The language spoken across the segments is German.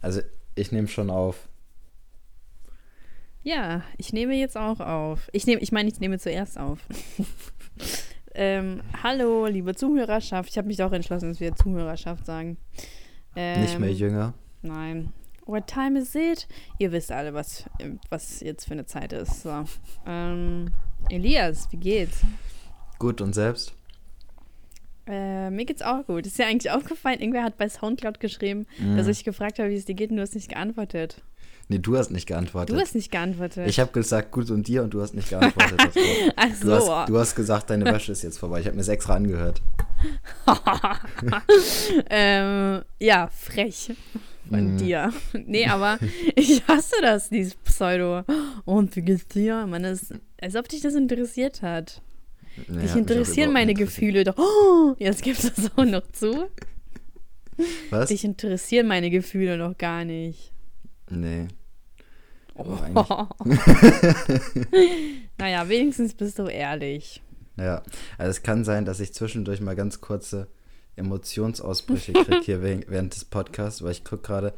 Also ich nehme schon auf. Ja, ich nehme jetzt auch auf. Ich nehme, ich meine, ich nehme zuerst auf. ähm, hallo, liebe Zuhörerschaft. Ich habe mich doch entschlossen, dass wir Zuhörerschaft sagen. Ähm, Nicht mehr jünger. Nein. What time is it? Ihr wisst alle, was, was jetzt für eine Zeit ist. So. Ähm, Elias, wie geht's? Gut und selbst? Äh, mir geht's auch gut. Ist dir eigentlich aufgefallen, irgendwer hat bei Soundcloud geschrieben, Mhm. dass ich gefragt habe, wie es dir geht und du hast nicht geantwortet. Nee, du hast nicht geantwortet. Du hast nicht geantwortet. ich habe gesagt, gut und dir und du hast nicht geantwortet. Ach Du, so. hast, du hast gesagt, deine Wäsche ist jetzt vorbei. Ich habe mir es extra angehört. ähm, ja, frech von Mhm. dir. Nee, aber ich hasse das, dieses Pseudo. Und wie geht's dir? Man ist, als ob dich das interessiert hat. Nee, dich interessieren meine. Gefühle doch. Oh, jetzt gibt's das auch noch zu. Was? Dich interessieren meine Gefühle noch gar nicht. Nee. Oh. Naja, wenigstens bist du ehrlich. Ja, also es kann sein, dass ich zwischendurch mal ganz kurze Emotionsausbrüche kriege hier während des Podcasts, weil ich gucke gerade,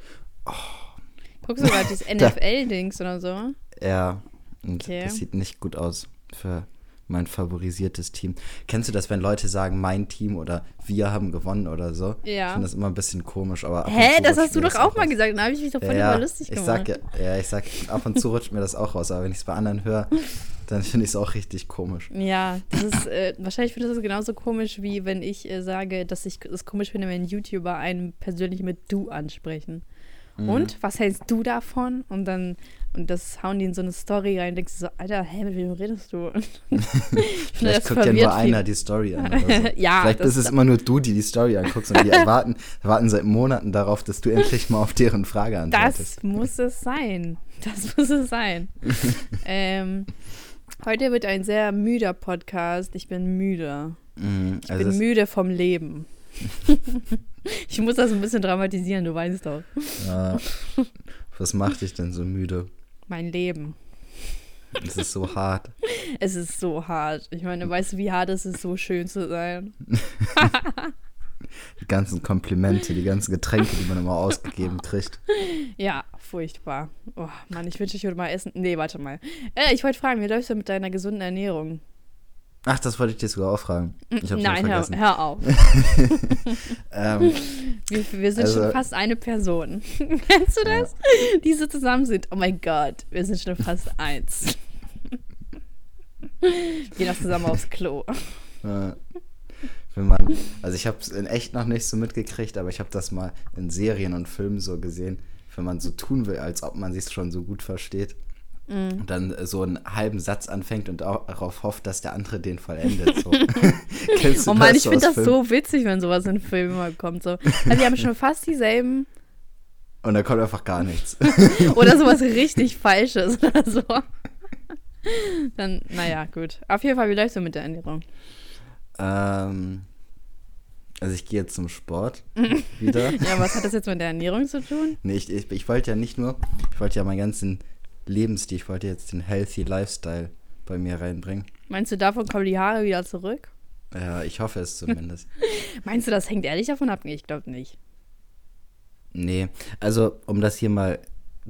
Guckst du gerade dieses NFL-Dings oder so? ja, und Okay. das sieht nicht gut aus für mein favorisiertes Team. Kennst du das, wenn Leute sagen, mein Team oder wir haben gewonnen oder so? Ja. Ich finde das immer ein bisschen komisch, aber Hä, das hast du doch auch mal raus. gesagt. Da habe ich mich doch voll ja, lustig ich gemacht. sag, ja, ich sag, ab und zu rutscht mir das auch raus, aber wenn ich es bei anderen höre, dann finde ich es auch richtig komisch. Ja, das ist, äh, wahrscheinlich findest du das genauso komisch, wie wenn ich äh, sage, dass ich es komisch finde, wenn YouTuber einen persönlich mit du ansprechen. Mhm. Und, was hältst du davon? Und dann, und das hauen die in so eine Story rein, denkst du so, Alter, hä, mit wem redest du? Und ich Vielleicht guckt ja nur einer die Story an. Oder so. Ja, Vielleicht das- ist es immer nur du, die die Story anguckst und die erwarten, warten seit Monaten darauf, dass du endlich mal auf deren Frage antwortest. Das muss es sein. Das muss es sein. ähm, heute wird ein sehr müder Podcast. Ich bin müde. Ich also bin es- müde vom Leben. ich muss das ein bisschen dramatisieren, du weißt doch. ja, was macht dich denn so müde? Mein Leben. Es ist so hart. Es ist so hart. Ich meine, weißt du, wie hart es ist, so schön zu sein? Die ganzen Komplimente, die ganzen Getränke, die man immer ausgegeben kriegt. Ja, furchtbar. Oh Mann, ich wünsche, ich würde mal essen. Nee, warte mal. Äh, ich wollte fragen, wie läufst du mit deiner gesunden Ernährung? Ach, das wollte ich dir sogar auch fragen. Nein, hör, hör auf. Ähm, Wir, wir sind Also- schon fast eine Person. Kennst du das? Die so zusammen sind. Oh mein Gott, wir sind schon fast eins. Gehen auch zusammen aufs Klo. wenn man, also ich habe es in echt noch nicht so mitgekriegt, aber ich habe das mal in Serien und Filmen so gesehen, wenn man so tun will, als ob man sich schon so gut versteht. Und dann äh, so einen halben Satz anfängt und auch darauf hofft, dass der andere den vollendet. So. Kennst du Oh Mann, ich so finde das Filmen? so witzig, wenn sowas in Filmen mal kommt. So. Also die haben schon fast dieselben Und da kommt einfach gar nichts. oder sowas richtig Falsches oder so. Dann, naja, gut. Auf jeden Fall, wie läufst du mit der Ernährung? ähm, also ich gehe jetzt zum Sport wieder. Ja, was hat das jetzt mit der Ernährung zu tun? Nee, ich, ich, ich wollte ja nicht nur, ich wollte ja meinen ganzen Lebensstil, ich wollte jetzt den Healthy Lifestyle bei mir reinbringen. Meinst du, davon kommen die Haare wieder zurück? Ja, ich hoffe es zumindest. Meinst du, das hängt ehrlich davon ab? Nee, ich glaube nicht. nee, also um das hier mal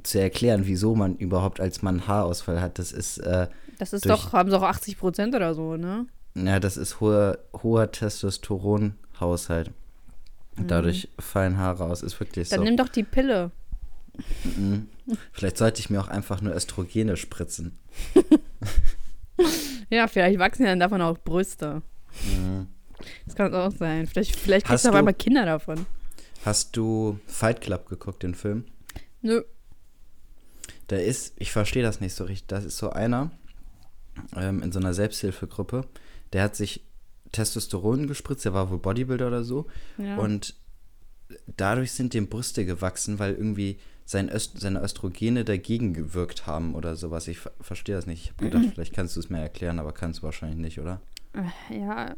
zu erklären, wieso man überhaupt als Mann Haarausfall hat, das ist, äh, Das ist Durch- doch, haben sie auch 80 Prozent oder so, ne? ja, das ist hoher, hoher Testosteronhaushalt. Und Dadurch fallen Haare aus, ist wirklich Mhm. Dann so. nimm doch die Pille. Mhm. Vielleicht sollte ich mir auch einfach nur Östrogene spritzen. Ja, vielleicht wachsen ja dann davon auch Brüste. Mhm. Das kann auch sein. Vielleicht, vielleicht kriegst du du- einmal Kinder davon. Hast du Fight Club geguckt, den Film? Nö. Da ist, ich verstehe das nicht so richtig, das ist so einer ähm, in so einer Selbsthilfegruppe, der hat sich Testosteron gespritzt, der war wohl Bodybuilder oder so Ja. und dadurch sind dem Brüste gewachsen, weil irgendwie sein Öst, seine Östrogene dagegen gewirkt haben oder sowas. Ich ver verstehe das nicht. Ich habe gedacht, vielleicht kannst du es mir erklären, aber kannst du wahrscheinlich nicht, oder? Äh, Ja,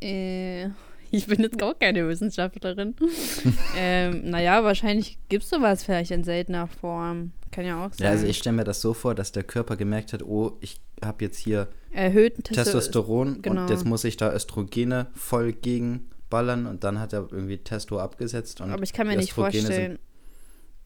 äh, ich bin jetzt auch keine Wissenschaftlerin. ähm, naja, wahrscheinlich gibt es sowas vielleicht in seltener Form. Kann ja auch sein. Ja, also ich stelle mir das so vor, dass der Körper gemerkt hat, oh, ich habe jetzt hier Erhöhten Testo- Testosteron genau. und jetzt muss ich da Östrogene voll gegenballern und dann hat er irgendwie Testo abgesetzt. Und Aber ich kann mir nicht vorstellen,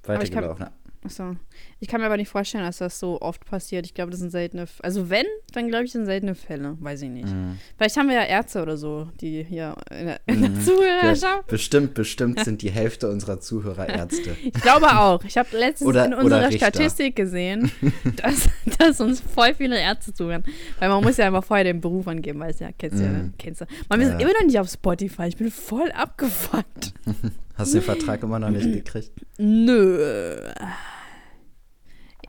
weitergelaufen. Achso. Ich kann mir aber nicht vorstellen, dass das so oft passiert. Ich glaube, das sind seltene. F also, wenn, dann glaube ich, sind seltene Fälle. Weiß ich nicht. Mhm. Vielleicht haben wir ja Ärzte oder so, die hier in der, in der Mhm. Ja, Zuhörerschaft. bestimmt, bestimmt sind die Hälfte unserer Zuhörer Ärzte. Ich glaube auch. Ich habe letztens Oder- in unserer. Statistik gesehen, dass, dass uns voll viele Ärzte zuhören. Weil man muss ja immer vorher den Beruf angeben, weil es ja, kennst du ja, Mhm. kennst du. Man, wir sind Ja. immer noch nicht auf Spotify. Ich bin voll abgefuckt. Hast du den Vertrag immer noch nicht gekriegt? Nö.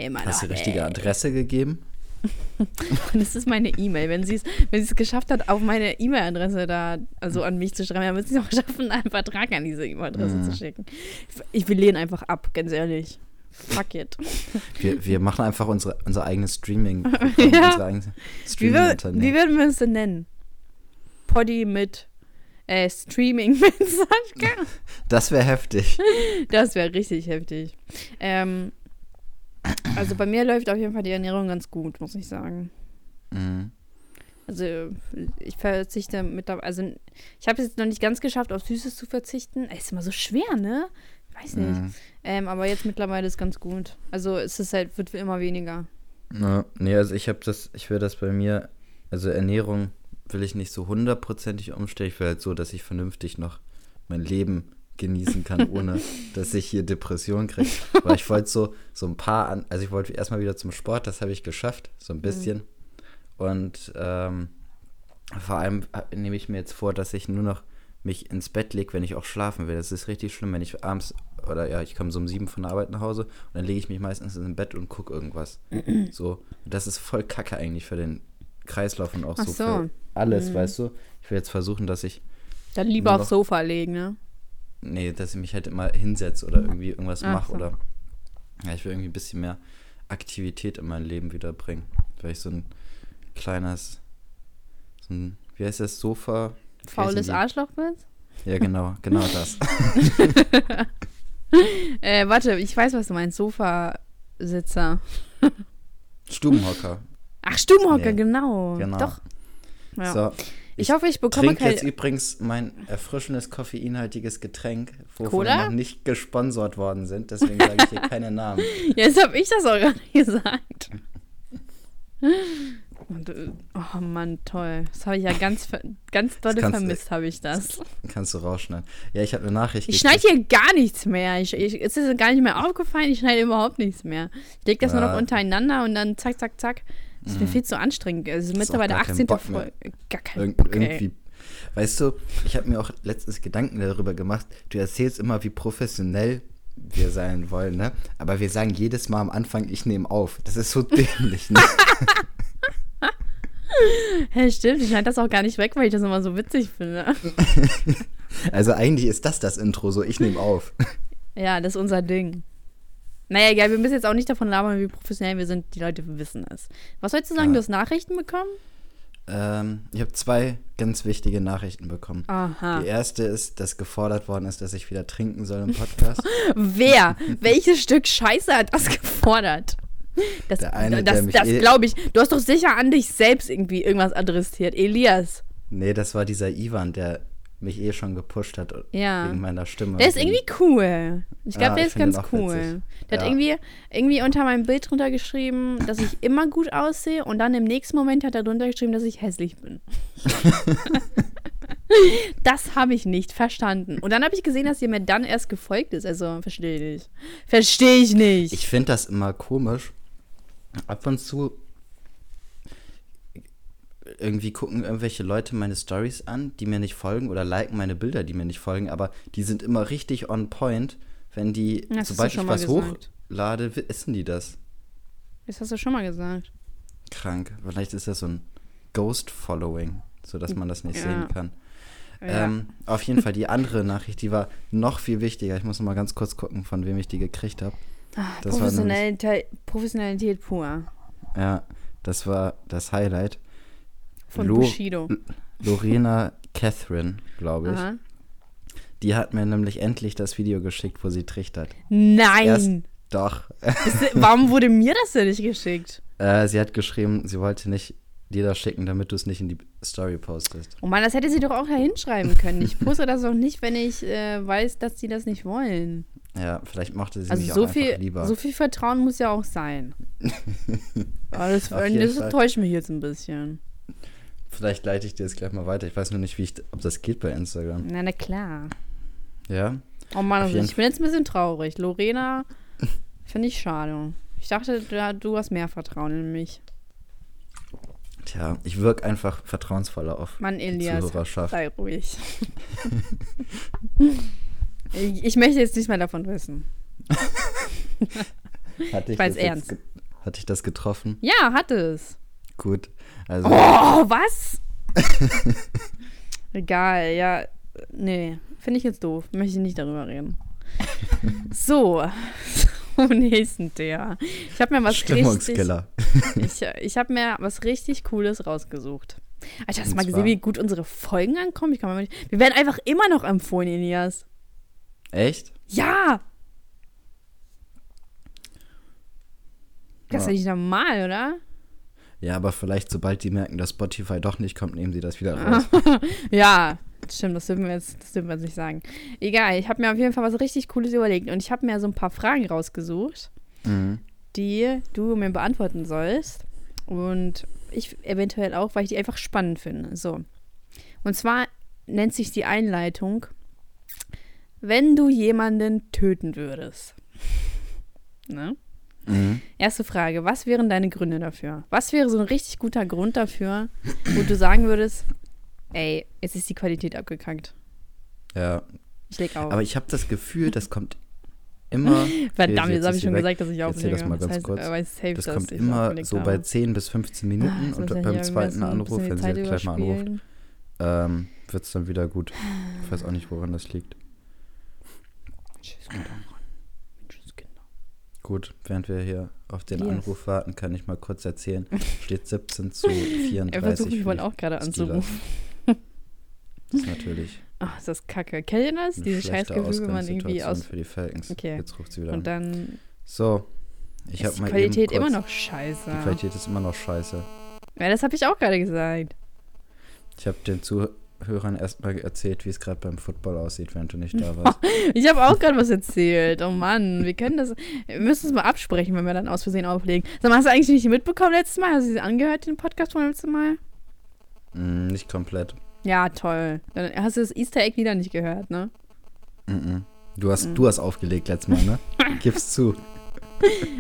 Immer Hast du die richtige. Adresse gegeben? Das ist meine E-Mail. Wenn sie es wenn sie es geschafft hat, auf meine E-Mail-Adresse da, also an mich zu schreiben, dann wird sie es auch schaffen, einen Vertrag an diese E-Mail-Adresse Mhm. zu schicken. Ich, wir lehnen einfach ab, ganz ehrlich. Fuck it. Wir, wir machen einfach unsere, unser eigenes Streaming. Ja. Unser eigenes Wie, wür- wie Streaming-Unternehmen. würden wir es denn nennen? Poddy mit äh, Streaming mit Sascha? Das wäre heftig. Das wäre richtig heftig. Ähm, also bei mir läuft auf jeden Fall die Ernährung ganz gut, muss ich sagen. Mhm. Also ich verzichte mittlerweile, also ich habe es jetzt noch nicht ganz geschafft, auf Süßes zu verzichten. Ey, Ist immer so schwer, ne? Weiß nicht. Mhm. Ähm, aber jetzt mittlerweile ist ganz gut. Also es ist halt, wird immer weniger. Ja, nee, also ich habe das, ich will das bei mir, also Ernährung will ich nicht so hundertprozentig umstellen. Ich will halt so, dass ich vernünftig noch mein Leben genießen kann, ohne dass ich hier Depressionen kriege. Aber ich wollte so, so ein paar, an, also ich wollte erstmal wieder zum Sport, das habe ich geschafft, so ein bisschen. Und ähm, vor allem äh, nehme ich mir jetzt vor, dass ich nur noch mich ins Bett lege, wenn ich auch schlafen will. Das ist richtig schlimm, wenn ich abends, oder ja, ich komme so um sieben von der Arbeit nach Hause und dann lege ich mich meistens ins Bett und gucke irgendwas. so, das ist voll kacke eigentlich für den Kreislauf und auch so, so. für alles, Mhm. weißt du? Ich will jetzt versuchen, dass ich, Dann lieber aufs Sofa legen, ne? Nee, dass ich mich halt immer hinsetze oder irgendwie irgendwas Ach mache so. oder, ja, ich will irgendwie ein bisschen mehr Aktivität in mein Leben wiederbringen. Weil ich so ein kleines, so ein, wie heißt das, Sofa? Faules? Arschloch bist? Ja, genau, genau das. Äh, warte, ich weiß, was du meinst. Sofasitzer. Stubenhocker. Ach, Stubenhocker, Nee. genau. Genau. Doch. Ja. So, ich, hoffe, ich bekomme trinke jetzt übrigens mein erfrischendes koffeinhaltiges Getränk, wovon Cola? wir noch nicht gesponsert worden sind. Deswegen sage ich hier keine Namen. Jetzt habe ich das auch gar nicht gesagt. Und, äh, oh Mann, toll. Das habe ich ja ganz, ganz doll vermisst, habe ich das. Kannst du rausschneiden. Ja, ich habe eine Nachricht Ich schneide hier gar nichts mehr. Ich, ich, es ist gar nicht mehr aufgefallen, ich schneide überhaupt nichts mehr. Ich lege das nur noch Ja. untereinander und dann zack, zack, zack. Das ist mir Mhm. viel zu anstrengend. Auch mittlerweile gar keinen 18. Bock mehr. Folge. Gar kein Irg Bock, ey. irgendwie. Weißt du, ich habe mir auch letztens Gedanken darüber gemacht. Du erzählst immer, wie professionell wir sein wollen, ne? Aber wir sagen jedes Mal am Anfang, ich nehme auf. Das ist so dämlich, ne? Hä, stimmt, ich schneide das auch gar nicht weg, weil ich das immer so witzig finde. Also eigentlich ist das das Intro, so ich nehme auf. Ja, das ist unser Ding. Naja, egal, wir müssen jetzt auch nicht davon labern, wie professionell wir sind. Die Leute wissen es. Was sollst du sagen? Ja. Du hast Nachrichten bekommen? Ähm, ich habe zwei ganz wichtige Nachrichten bekommen. Aha. Die erste ist, dass gefordert worden ist, dass ich wieder trinken soll im Podcast. Wer? Welches Stück Scheiße hat das gefordert? Das, Der eine, das, mich das eh- glaube ich. Du hast doch sicher an dich selbst irgendwie irgendwas adressiert. Elias. nee, das war dieser Ivan, der mich eh schon gepusht hat Ja. wegen meiner Stimme. Der ist irgendwie cool. Ich glaube, Ja, der ist ganz cool. witzig. Der hat Ja. irgendwie, irgendwie unter meinem Bild drunter geschrieben, dass ich immer gut aussehe und dann im nächsten Moment hat er drunter geschrieben, dass ich hässlich bin. das habe ich nicht verstanden. Und dann habe ich gesehen, dass ihr mir dann erst gefolgt ist. Also, verstehe ich nicht. Verstehe ich nicht. Ich finde das immer komisch. Ab und zu irgendwie gucken irgendwelche Leute meine Stories an, die mir nicht folgen oder liken meine Bilder, die mir nicht folgen, aber die sind immer richtig on point, wenn die, Das sobald ich was gesagt. hochlade, wissen die das. Das hast du schon mal gesagt. Krank. Vielleicht ist das so ein Ghost-Following, sodass man das nicht Ja. sehen kann. Ja. Ähm, auf jeden Fall die andere Nachricht, die war noch viel wichtiger. Ich muss noch mal ganz kurz gucken, von wem ich die gekriegt habe. Ah, Professionalität, Professionalität pur. Ja, das war das Highlight. Von Lo- Bushido. Lorena Catherine, glaube ich. Aha. Die hat mir nämlich endlich das Video geschickt, wo sie trichtert. Nein! Erst, doch. Ist, warum wurde mir das denn nicht geschickt? äh, sie hat geschrieben, sie wollte nicht dir das schicken, damit du es nicht in die Story postest. Oh Mann, das hätte sie doch auch da hinschreiben können. Ich poste das doch nicht, wenn ich äh, weiß, dass sie das nicht wollen. Ja, vielleicht mochte sie Also mich so auch viel, lieber. so viel Vertrauen muss ja auch sein. Aber das, das täuscht mich jetzt ein bisschen. Vielleicht leite ich dir jetzt gleich mal weiter. Ich weiß nur nicht, wie ich, ob das geht bei Instagram. Na, na klar. Ja? Oh Mann, also ich bin jetzt ein bisschen traurig. Lorena finde ich schade. Ich dachte, du, hast mehr Vertrauen in mich. Tja, ich wirke einfach vertrauensvoller auf Mann, Elias, Zuhörerschaft. sei ruhig. ich, ich möchte jetzt nicht mehr davon wissen. Hatte ich weiß das jetzt ernst. Hatte ich das getroffen? Ja, hat es. Gut. Also, Oh, was? Egal, ja. Nee, finde ich jetzt doof. Möchte ich nicht darüber reden. So, zum nächsten Thema. Ich habe mir was richtig, ich, ich habe mir was richtig Cooles rausgesucht. Alter, hast du mal gesehen, wie gut unsere Folgen ankommen? Ich kann mal nicht, wir werden einfach immer noch empfohlen, Elias. Echt? Ja! Das ist Ja. ja nicht normal, oder? Ja, aber vielleicht, sobald die merken, dass Spotify doch nicht kommt, nehmen sie das wieder raus. Ja, stimmt, das dürfen wir jetzt, das dürfen wir jetzt nicht sagen. Egal, ich habe mir auf jeden Fall was richtig Cooles überlegt und ich habe mir so ein paar Fragen rausgesucht, Mhm. die du mir beantworten sollst. Und ich eventuell auch, weil ich die einfach spannend finde. So. Und zwar nennt sich die Einleitung, wenn du jemanden töten würdest. Ne? Mhm. Erste Frage, was wären deine Gründe dafür? Was wäre so ein richtig guter Grund dafür, wo du sagen würdest, ey, jetzt ist die Qualität abgekackt. Ja, Ich leg auf. aber ich habe das Gefühl, das kommt immer. Verdammt, Okay, jetzt habe ich schon weg. gesagt, dass ich auflege. das mal ganz heißt, kurz. safe, Das kommt immer so bei 10 bis 15 Ah, Minuten jetzt und er beim zweiten Anruf, wenn sie jetzt gleich mal anruft, ähm, wird es dann wieder gut. Ich weiß auch nicht, woran das liegt. Tschüss. Tschüss, Kinder. Gut, während wir hier auf den Yes. Anruf warten, kann ich mal kurz erzählen. Steht 17 zu 34. Er versucht mich wohl auch gerade anzurufen. Das ist natürlich Ach, ist das kacke. Kennt ihr das? schlechte Scheißgefühl, wenn man irgendwie aus. für die Falcons. Okay. Jetzt ruft sie wieder Und an. dann So, ich ist die mal Qualität immer noch scheiße. Die Qualität ist immer noch scheiße. Ja, das habe ich auch gerade gesagt. Ich habe den Zuhörern erstmal erzählt, wie es gerade beim Football aussieht, während du nicht da warst. Ich habe auch gerade was erzählt. Oh Mann, wir können das. Wir müssen es mal absprechen, wenn wir dann aus Versehen auflegen. Sag mal, hast du eigentlich nicht mitbekommen letztes Mal? Hast du sie angehört, den Podcast vom letzten Mal? Mm, nicht komplett. Ja, toll. Dann hast du das Easter Egg wieder nicht gehört, ne? Mm -mm. Du, hast, Mhm. du hast aufgelegt letztes Mal, ne? Gib's zu.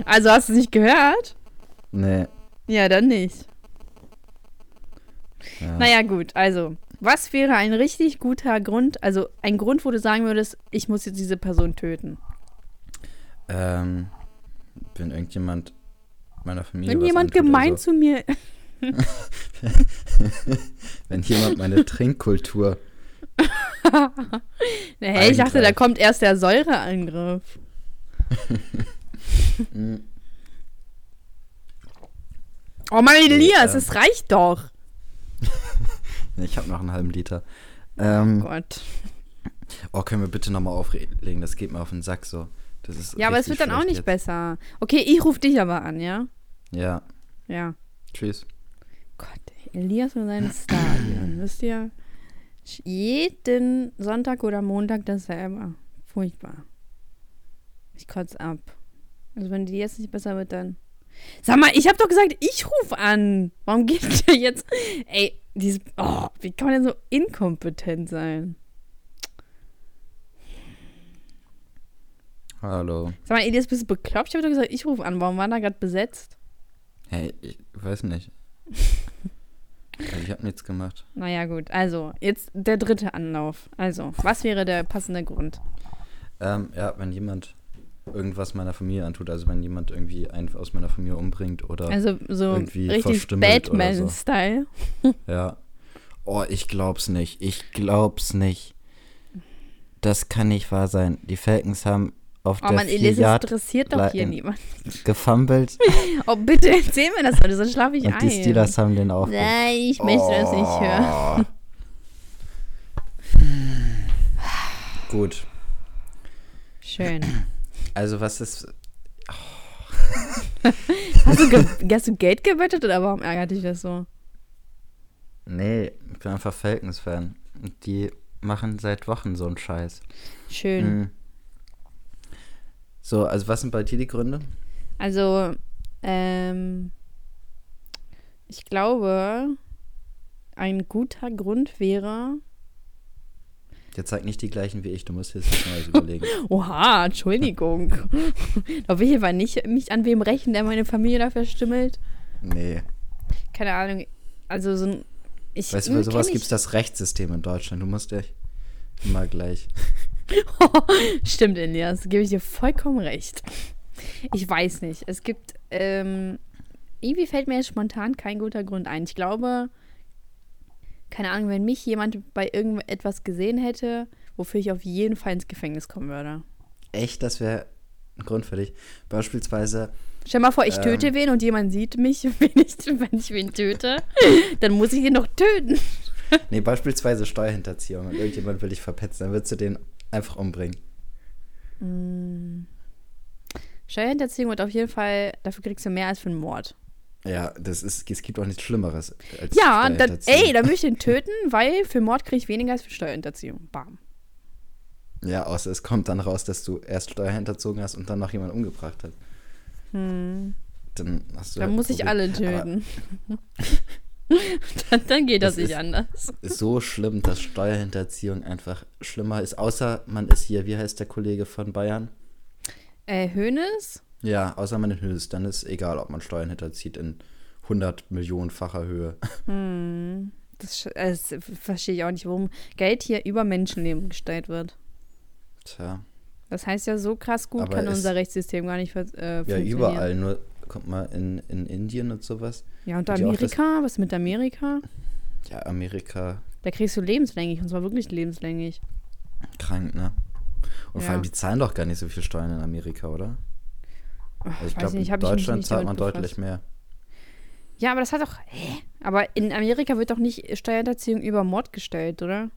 Also hast du es nicht gehört? Nee. Ja, dann nicht. Ja. Naja, gut. Also, was wäre ein richtig guter Grund, also ein Grund, wo du sagen würdest, ich muss jetzt diese Person töten? Ähm, wenn irgendjemand meiner Familie. Wenn jemand gemein also, zu mir. Wenn jemand meine Trinkkultur. hey, ich dachte, da kommt erst der Säureangriff. Oh Mann, Elias, es reicht doch. Nee, ich habe noch einen halben Liter. Ähm, Gott. oh, können wir bitte nochmal auflegen? Das geht mir auf den Sack so. Das ist Ja, aber es wird dann auch nicht jetzt. besser. Okay, ich rufe dich aber an, ja? Ja, Ja. tschüss. Gott, Elias und seine Stadien, wisst ihr? Jeden Sonntag oder Montag dasselbe. Furchtbar. Ich kotze ab. Also wenn die jetzt nicht besser wird, dann. Sag mal, ich habe doch gesagt, ich rufe an. Warum geht der jetzt? Ey, diese. Oh, wie kann man denn so inkompetent sein? Hallo. Sag mal, Elias, bist du bekloppt? Ich habe doch gesagt, ich rufe an. Warum war da gerade besetzt? Hey, ich weiß nicht. Ich habe nichts gemacht. Naja, gut. Also, jetzt der dritte Anlauf. Also, was wäre der passende Grund? Ähm, ja, wenn jemand irgendwas meiner Familie antut, also wenn jemand irgendwie einen aus meiner Familie umbringt oder Also, so Irgendwie richtig oder so. Batman-Style. ja. Oh, ich glaub's nicht. Ich glaub's nicht. Das kann nicht wahr sein. Die Falcons haben auf Oh der Mann, Elias, interessiert doch hier niemand. gefumbled Oh, bitte erzähl mir das heute, sonst schlafe ich und ein. die Steelers haben den auch. Nein, ich möchte das nicht hören. Oh. Gut. Schön. Also was ist. Hast du, hast du Geld gewettet oder warum ärgert dich das so? Nee, ich bin einfach Falcons-Fan. Und die machen seit Wochen so einen Scheiß. Schön. Mhm. So, also was sind bei dir die Gründe? Also, ähm, ich glaube, ein guter Grund wäre. Der zeigt nicht die gleichen wie ich, du musst jetzt was Neues überlegen. Oha, Entschuldigung. Darf ich aber nicht mich an wem rächen, der meine Familie dafür stimmelt? Nee. Keine Ahnung. Also so ein. Ich, Weißt du, bei sowas gibt es das Rechtssystem in Deutschland. Du musst dich immer gleich. Stimmt, Elias, gebe ich dir vollkommen recht. Ich weiß nicht. Es gibt, ähm, irgendwie fällt mir jetzt spontan kein guter Grund ein. Ich glaube, keine Ahnung, wenn mich jemand bei irgendetwas gesehen hätte, wofür ich auf jeden Fall ins Gefängnis kommen würde. Echt, das wäre ein Grund für dich. Beispielsweise. Stell mal vor, ich Ähm. töte wen und jemand sieht mich, wenn ich, wenn ich wen töte. Dann muss ich ihn noch töten. Nee, beispielsweise Steuerhinterziehung und irgendjemand will dich verpetzen, dann würdest du den einfach umbringen. Steuerhinterziehung wird auf jeden Fall, dafür kriegst du mehr als für einen Mord. Ja, das ist, es gibt auch nichts Schlimmeres als Ja, dann, ey, dann möchte ich ihn töten, weil für Mord kriege ich weniger als für Steuerhinterziehung. Bam. Ja, außer es kommt dann raus, dass du erst Steuer hinterzogen hast und dann noch jemand umgebracht hast. Dann hast du Dann halt muss ich alle töten. dann, dann geht das Das nicht ist- anders. Ist so schlimm, dass Steuerhinterziehung einfach schlimmer ist. Außer man ist hier, wie heißt der Kollege von Bayern? Äh, Hönes? Ja, außer man ist, dann ist egal, ob man Steuern hinterzieht in 100 Millionenfacher Höhe. Das, sch- äh, das verstehe ich auch nicht, warum Geld hier über Menschenleben gestellt wird. Tja, Das heißt ja, so krass gut Aber kann unser Rechtssystem gar nicht äh, ja, funktionieren. überall. Nur, guck mal, in, in Indien und sowas. Ja, und ja auch das- Amerika? Was mit Amerika? Ja, Amerika Da kriegst du lebenslänglich, und zwar wirklich lebenslänglich. krank, ne? Und Ja. vor allem, die zahlen doch gar nicht so viel Steuern in Amerika, oder? Also ich glaube, nicht, in mich Deutschland nicht zahlt man befasst. deutlich mehr. Ja, aber das hat doch. Hä? Aber in Amerika wird doch nicht Steuerhinterziehung über Mord gestellt, oder?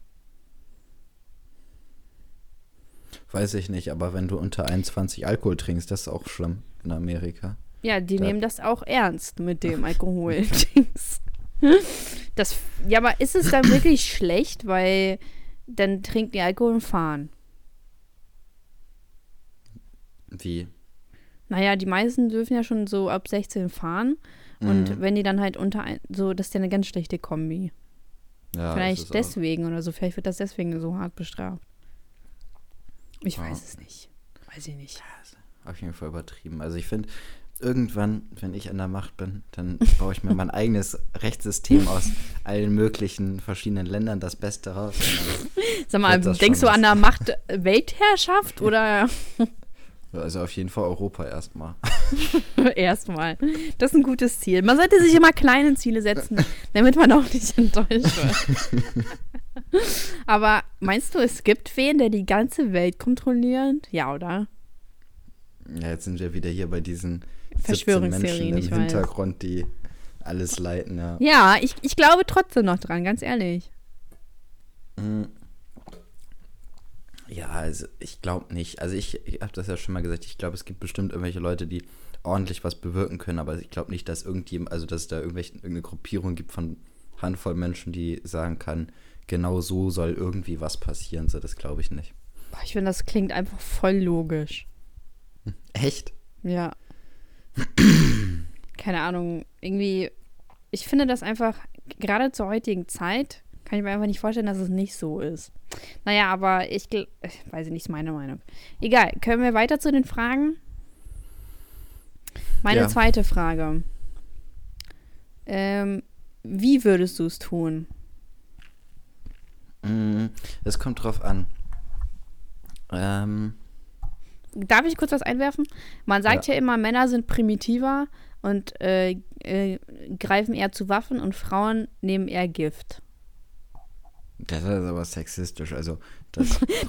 Weiß ich nicht, aber wenn du unter 21 Alkohol trinkst, das ist auch schlimm in Amerika. Ja, die Da- nehmen das auch ernst mit dem Alkohol-Dings. das, ja, aber ist es dann wirklich schlecht, weil dann trinken die Alkohol und fahren? Wie? Naja, die meisten dürfen ja schon so ab 16 fahren. Und Mhm. wenn die dann halt unter ein, so, das ist ja eine ganz schlechte Kombi. Ja, Vielleicht deswegen oder so. Vielleicht wird das deswegen so hart bestraft. Ich Ja. weiß es nicht. Weiß ich nicht. auf jeden Fall übertrieben. Also ich finde, irgendwann, wenn ich an der Macht bin, dann baue ich mir mein eigenes Rechtssystem aus allen möglichen verschiedenen Ländern das Beste raus. Und Sag mal, denkst du an der Macht Weltherrschaft oder also auf jeden Fall Europa erstmal. erstmal? Das ist ein gutes Ziel. Man sollte sich immer kleine Ziele setzen, damit man auch nicht enttäuscht wird. Aber meinst du, es gibt wen, der die ganze Welt kontrolliert? Ja, oder? Ja, jetzt sind wir wieder hier bei diesen 17 Verschwörungstheorien, im. Hintergrund, die alles leiten, ja. Ja, ich, ich glaube trotzdem noch dran, ganz ehrlich. Mhm. Ja, also ich glaube nicht. Also ich, ich habe das ja schon mal gesagt, ich glaube, es gibt bestimmt irgendwelche Leute, die ordentlich was bewirken können, aber ich glaube nicht, dass irgendjemand, also dass es da irgendwelche, irgendeine Gruppierung gibt von Handvoll Menschen, die sagen kann, genau so soll irgendwie was passieren. So, das glaube ich nicht. Ich finde, das klingt einfach voll logisch. Echt? Ja. Keine Ahnung, irgendwie, ich finde das einfach, gerade zur heutigen Zeit, kann ich mir einfach nicht vorstellen, dass es nicht so ist. Naja, aber ich, ich weiß nicht, ist meine Meinung. Egal, können wir weiter zu den Fragen? Meine Ja. zweite Frage. Ähm, wie würdest du es tun? Mm, Es kommt drauf an. Ähm, Darf ich kurz was einwerfen? Man sagt ja, immer, Männer sind primitiver und äh, äh, greifen eher zu Waffen und Frauen nehmen eher Gift. Das ist aber sexistisch. Also,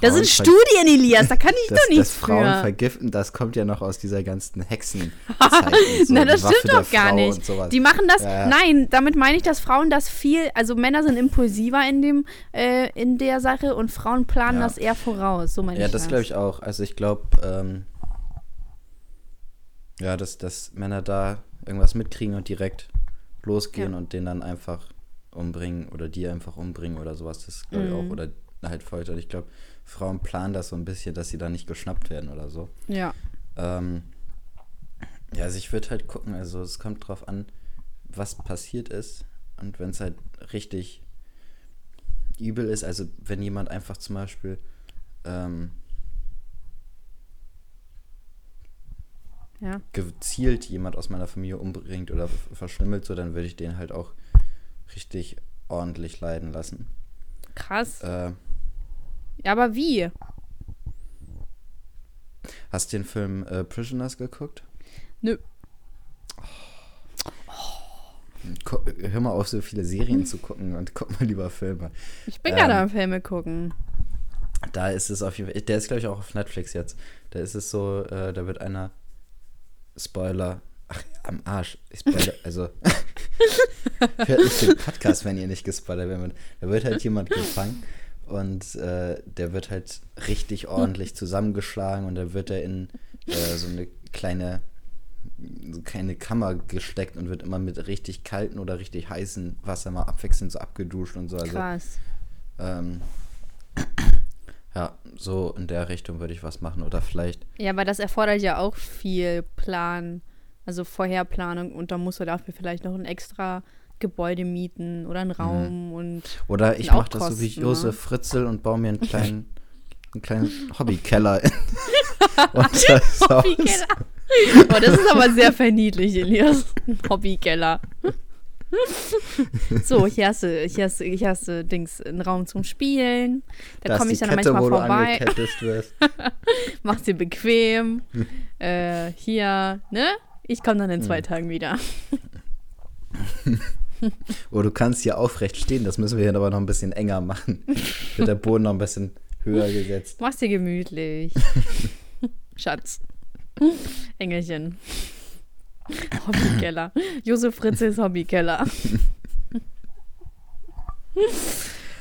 das, sind Studien, Elias, da kann ich das, doch nichts das Frauen für. vergiften, das kommt ja noch aus dieser ganzen Hexen. Na, das stimmt doch gar nicht. Die machen das, Ja, nein, damit meine ich, dass Frauen das viel, also Männer sind impulsiver in dem, äh, in der Sache und Frauen planen Ja. das eher voraus, so meine Ja, ich das das. glaube ich auch. Also ich glaube, ähm, ja, dass, dass Männer da irgendwas mitkriegen und direkt losgehen und den dann einfach umbringen oder die einfach umbringen oder sowas. Das glaube ich Mhm. auch. Oder halt foltern. Ich glaube, Frauen planen das so ein bisschen, dass sie da nicht geschnappt werden oder so. Ja, Ähm, ja, also ich würde halt gucken, also es kommt drauf an, was passiert ist. Und wenn es halt richtig übel ist, also wenn jemand einfach zum Beispiel ähm, Ja. gezielt jemand aus meiner Familie umbringt oder verschlimmelt, so dann würde ich den halt auch richtig ordentlich leiden lassen. Krass. Äh, Ja, aber wie? hast du den Film äh, Prisoners geguckt? Nö. Ko- Hör mal auf, so viele Serien zu gucken und guck mal lieber Filme. Ich bin Ähm, gerade am Filme gucken. Da ist es auf jeden Fall, der ist glaube ich auch auf Netflix jetzt. Da ist es so, äh, da wird einer Spoiler, ach, am Arsch, ich spoiler, also hört nicht den Podcast, wenn ihr nicht gespoilert werdet. Da wird halt jemand gefangen und äh, der wird halt richtig ordentlich zusammengeschlagen und dann wird er in äh, so eine kleine so keine Kammer gesteckt und wird immer mit richtig kalten oder richtig heißen Wasser mal abwechselnd so abgeduscht und so. Also Krass. ähm, ja, so in der Richtung würde ich was machen. Oder vielleicht, Ja, aber das erfordert ja auch viel Plan, also Vorherplanung und da musst du dafür vielleicht noch ein extra Gebäude mieten oder einen Raum und oder ich mache das so wie Josef ne? Fritzel und baue mir einen kleinen, einen kleinen Hobbykeller. Hobbykeller. Oh, das ist aber sehr verniedlich, Elias. Hobbykeller. So, hier hast du, hier hast du, hier hast du Dings, einen Raum zum Spielen. Da komme ich dann Kette, manchmal vorbei. Mach's dir bequem. äh, hier, ne? Ich komme dann in zwei Tagen wieder. Oh, du kannst hier aufrecht stehen, das müssen wir hier aber noch ein bisschen enger machen. Wird der Boden noch ein bisschen höher gesetzt. Mach's dir gemütlich. Schatz. Engelchen. Hobbykeller. Josef Fritzels Hobbykeller.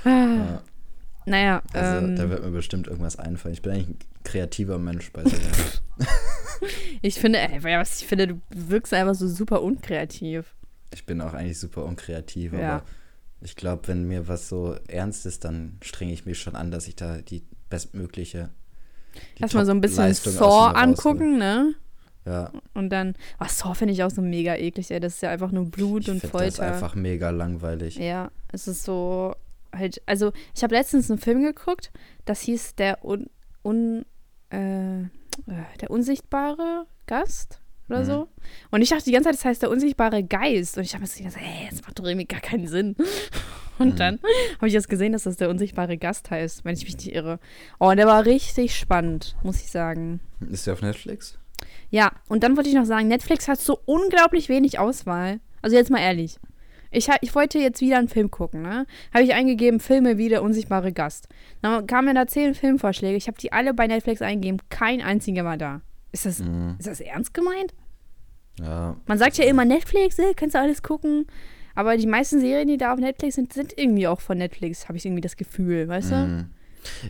Ja, Naja, also ähm, da wird mir bestimmt irgendwas einfallen. Ich bin eigentlich ein kreativer Mensch bei sowas. ich finde, ey, ja, was ich finde, du wirkst einfach so super unkreativ. Ich bin auch eigentlich super unkreativ, Ja. aber ich glaube, wenn mir was so ernst ist, dann strenge ich mich schon an, dass ich da die bestmögliche. die Lass mal so ein bisschen Saw angucken, ne? Ja, Und dann, oh, Saw finde ich auch so mega eklig, ey. Das ist ja einfach nur Blut ich und finde das Folter. einfach mega langweilig. Ja, es ist so halt, also ich habe letztens einen Film geguckt, das hieß der un, un äh, äh, der unsichtbare Gast oder Mhm. so. Und ich dachte die ganze Zeit, das heißt der unsichtbare Geist. Und ich habe mir gedacht, ey, das macht doch irgendwie gar keinen Sinn. Und Mhm. dann habe ich jetzt gesehen, dass das der unsichtbare Gast heißt, wenn ich mich nicht irre. Oh, und der war richtig spannend, muss ich sagen. Ist der auf Netflix? Ja, und dann wollte ich noch sagen, Netflix hat so unglaublich wenig Auswahl. Also jetzt mal ehrlich. Ich, ich wollte jetzt wieder einen Film gucken, ne? Habe ich eingegeben, Filme wie der unsichtbare Gast. Dann kamen mir da zehn Filmvorschläge. Ich habe die alle bei Netflix eingegeben. Kein einziger war da. Ist das, Mhm. ist das ernst gemeint? Ja. Man sagt ja immer Netflix, äh, kannst du alles gucken. Aber die meisten Serien, die da auf Netflix sind, sind irgendwie auch von Netflix, habe ich irgendwie das Gefühl, weißt du? Mhm.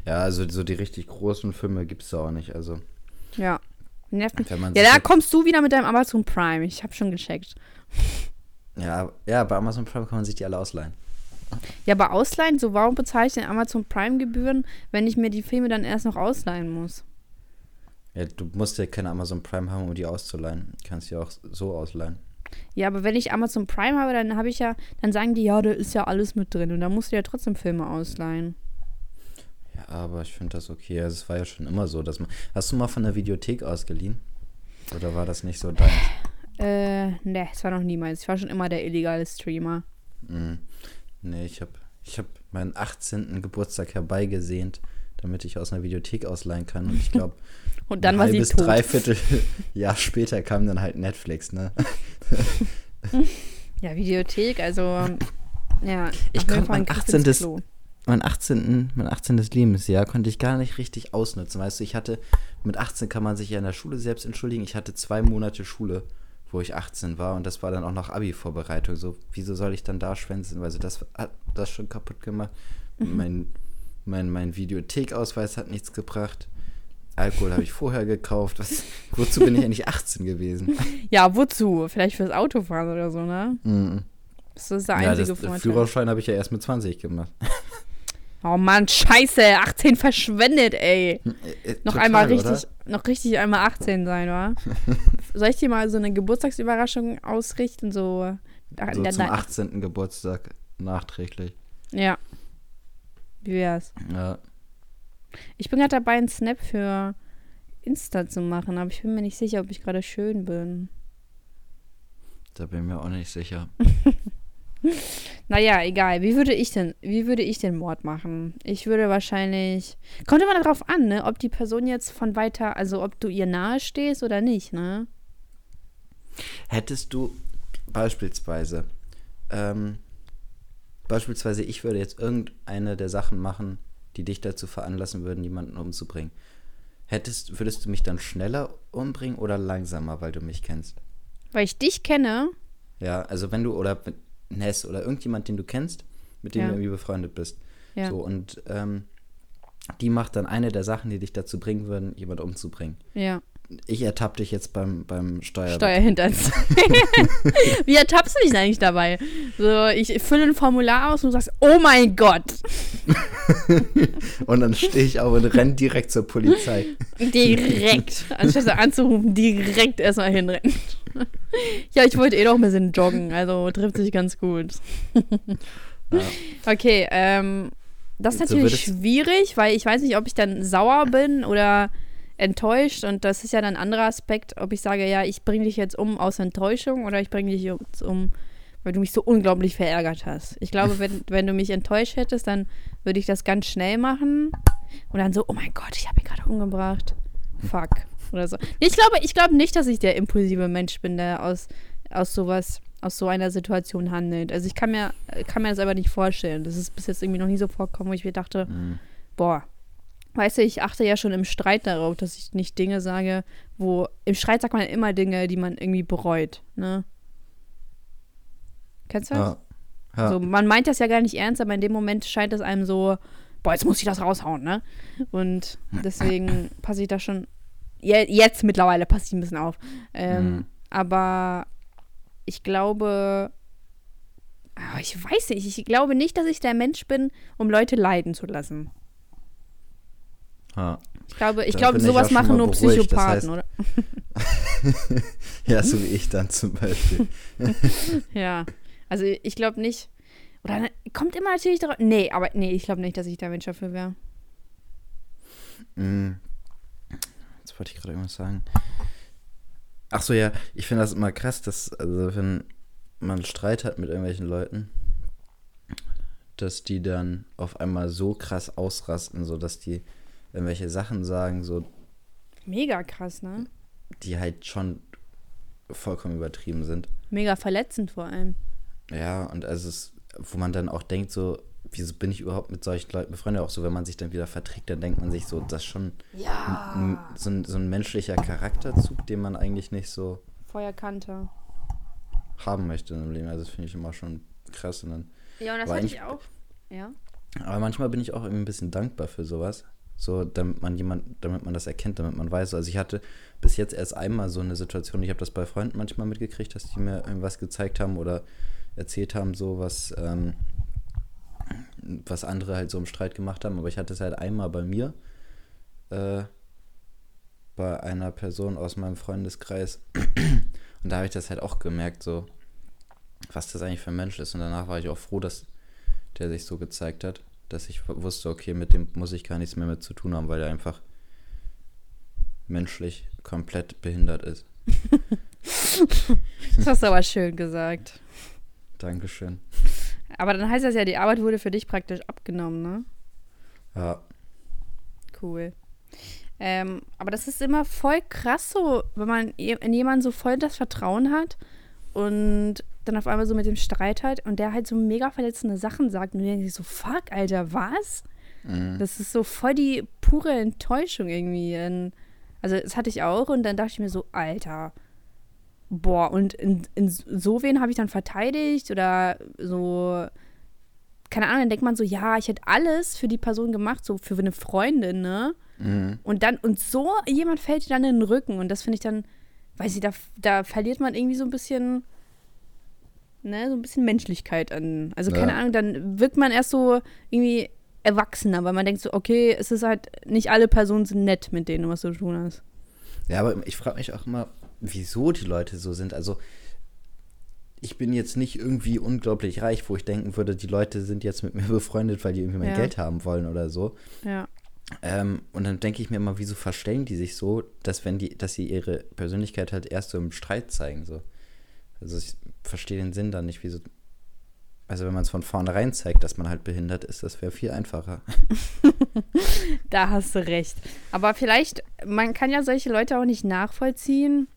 Ja, also so die richtig großen Filme gibt es da auch nicht. Also, Ja. Man Ja, da kommst du wieder mit deinem Amazon Prime. Ich habe schon gecheckt. Ja, ja, bei Amazon Prime kann man sich die alle ausleihen. Ja, aber ausleihen, so warum bezahle ich denn Amazon Prime-Gebühren, wenn ich mir die Filme dann erst noch ausleihen muss? Ja, du musst ja keine Amazon Prime haben, um die auszuleihen. Du kannst die auch so ausleihen. Ja, aber wenn ich Amazon Prime habe, dann habe ich ja, dann sagen die, ja, da ist ja alles mit drin und dann musst du ja trotzdem Filme ausleihen. Ja, aber ich finde das okay. Also, es war ja schon immer so, dass man. Hast du mal von der Videothek ausgeliehen? Oder war das nicht so dein? Äh, ne, es war noch niemals. Ich war schon immer der illegale Streamer. Mhm. Nee, ich habe ich hab meinen 18. Geburtstag herbeigesehnt, damit ich aus einer Videothek ausleihen kann. Und ich glaube, Und dann ein war sie halbes, tot. dreiviertel Jahr später kam dann halt Netflix, ne? Ja, Videothek, also, ja. Ich konnte mein Griff ins 18. Klo. Mein 18. Mein 18. Lebensjahr konnte ich gar nicht richtig ausnutzen. Weißt du, ich hatte, mit 18 kann man sich ja in der Schule selbst entschuldigen. Ich hatte zwei Monate Schule, wo ich 18 war und das war dann auch noch Abi-Vorbereitung. So, wieso soll ich dann da schwänzen? Also das hat das schon kaputt gemacht. Mhm. Mein, mein, mein Videothekausweis hat nichts gebracht. Alkohol habe ich vorher gekauft. Was, wozu bin ich eigentlich 18 gewesen? Ja, wozu? Vielleicht fürs Autofahren oder so, ne? Mhm. Das ist der Ja, einzige das, den Vorteil. Führerschein habe ich ja erst mit 20 gemacht. Oh Mann, scheiße, 18 verschwendet, ey. Äh, Noch total, einmal oder? Noch richtig einmal 18 sein, wa? Soll ich dir mal so eine Geburtstagsüberraschung ausrichten? So, so zum 18. Geburtstag nachträglich. Ja. Wie wär's? Ja. Ich bin gerade dabei, einen Snap für Insta zu machen, aber ich bin mir nicht sicher, ob ich gerade schön bin. Da bin ich mir auch nicht sicher. naja, egal. Wie würde ich denn, wie würde ich den Mord machen? Ich würde wahrscheinlich. Kommt immer darauf an, ne, ob die Person jetzt von weiter, also ob du ihr nahe stehst oder nicht, ne? Hättest du beispielsweise, ähm, beispielsweise, ich würde jetzt irgendeine der Sachen machen, die dich dazu veranlassen würden, jemanden umzubringen. Hättest, würdest du mich dann schneller umbringen oder langsamer, weil du mich kennst? Weil ich dich kenne? Ja, also wenn du, oder Ness oder irgendjemand, den du kennst, mit dem ja. du irgendwie befreundet bist. Ja. So, und ähm, die macht dann eine der Sachen, die dich dazu bringen würden, jemand umzubringen. Ja. Ich ertappe dich jetzt beim, beim Steuer. Steuerhintern. Wie ertappst du dich eigentlich dabei? So, ich fülle ein Formular aus und du sagst, oh mein Gott. und dann stehe ich auf und renne direkt zur Polizei. Direkt. Anstatt anzurufen, direkt erstmal hinrennen. Ja, ich wollte eh noch ein bisschen joggen, also trifft sich ganz gut. ja. Okay, ähm, das ist natürlich so schwierig, weil ich weiß nicht, ob ich dann sauer bin oder enttäuscht und das ist ja dann ein anderer Aspekt, ob ich sage, ja, ich bringe dich jetzt um aus Enttäuschung oder ich bringe dich jetzt um, weil du mich so unglaublich verärgert hast. Ich glaube, wenn, wenn du mich enttäuscht hättest, dann würde ich das ganz schnell machen und dann so, oh mein Gott, ich habe ihn gerade umgebracht. Fuck. Oder so. Ich glaube, ich glaube nicht, dass ich der impulsive Mensch bin, der aus, aus sowas, aus so einer Situation handelt. Also ich kann mir, kann mir das aber nicht vorstellen. Das ist bis jetzt irgendwie noch nie so vorgekommen, wo ich mir dachte, mhm. boah, weißt du, ich achte ja schon im Streit darauf, dass ich nicht Dinge sage, wo im Streit sagt man immer Dinge, die man irgendwie bereut, ne? Kennst du das? Ja. ja. So, man meint das ja gar nicht ernst, aber in dem Moment scheint es einem so, boah, jetzt muss ich das raushauen, ne? Und deswegen passe ich da schon. Jetzt mittlerweile passe ich ein bisschen auf. Ähm, mhm. Aber ich glaube, oh, ich weiß nicht, ich glaube nicht, dass ich der Mensch bin, um Leute leiden zu lassen. Ja. Ich glaube, ich glaube sowas machen nur beruhigt. Psychopathen, das heißt, oder? ja, so wie ich dann zum Beispiel. ja, also ich glaube nicht. Oder ne, kommt immer natürlich darauf. Nee, aber nee, ich glaube nicht, dass ich der Mensch dafür wäre. Mm. Jetzt wollte ich gerade irgendwas sagen. Ach so, ja, ich finde das immer krass, dass, also wenn man Streit hat mit irgendwelchen Leuten, dass die dann auf einmal so krass ausrasten, so dass die irgendwelche Sachen sagen, so. Mega krass, ne? Die halt schon vollkommen übertrieben sind. Mega verletzend vor allem. Ja, und also es, wo man dann auch denkt, so, wieso bin ich überhaupt mit solchen Leuten befreundet? Auch so, wenn man sich dann wieder verträgt, dann denkt man sich so, das ist schon ja. ein, so, ein, so ein menschlicher Charakterzug, den man eigentlich nicht so vorher kannte. Haben möchte im Leben. Also das finde ich immer schon krass. Und dann ja, und das hatte ich auch. Ja. Aber manchmal bin ich auch irgendwie ein bisschen dankbar für sowas. So, damit man jemand, damit man das erkennt, damit man weiß. Also ich hatte bis jetzt erst einmal so eine Situation, ich habe das bei Freunden manchmal mitgekriegt, dass die mir irgendwas gezeigt haben oder erzählt haben, so was, ähm, was andere halt so im Streit gemacht haben. Aber ich hatte es halt einmal bei mir, äh, bei einer Person aus meinem Freundeskreis. Und da habe ich das halt auch gemerkt, so, was das eigentlich für ein Mensch ist. Und danach war ich auch froh, dass der sich so gezeigt hat dass ich wusste, okay, mit dem muss ich gar nichts mehr mit zu tun haben, weil er einfach menschlich komplett behindert ist. das hast du aber schön gesagt. Dankeschön. Aber dann heißt das ja, die Arbeit wurde für dich praktisch abgenommen, ne? Ja. Cool. Ähm, aber das ist immer voll krass so, wenn man in jemanden so voll das Vertrauen hat und dann auf einmal so mit dem Streit halt und der halt so mega verletzende Sachen sagt und du denkst so, fuck, Alter, was? Mhm. Das ist so voll die pure Enttäuschung irgendwie. Also das hatte ich auch und dann dachte ich mir so, Alter, boah, und in, in so wen habe ich dann verteidigt oder so, keine Ahnung, dann denkt man so, ja, ich hätte alles für die Person gemacht, so für eine Freundin, ne? Mhm. Und dann, und so jemand fällt dir dann in den Rücken und das finde ich dann, weiß ich, da, da verliert man irgendwie so ein bisschen ne, so ein bisschen Menschlichkeit an. Also keine ja. Ahnung, dann wirkt man erst so irgendwie erwachsener, weil man denkt so, okay, es ist halt, nicht alle Personen sind nett, mit denen du was zu tun hast. Ja, aber ich frage mich auch immer, wieso die Leute so sind. Also ich bin jetzt nicht irgendwie unglaublich reich, wo ich denken würde, die Leute sind jetzt mit mir befreundet, weil die irgendwie mein Ja. Geld haben wollen oder so. Ja. Ähm, und dann denke ich mir immer, wieso verstellen die sich so, dass wenn die, dass sie ihre Persönlichkeit halt erst so im Streit zeigen, so. Also ich verstehe den Sinn dann nicht, wieso. Also wenn man es von vornherein zeigt, dass man halt behindert ist, das wäre viel einfacher. Da hast du recht. Aber vielleicht, man kann ja solche Leute auch nicht nachvollziehen,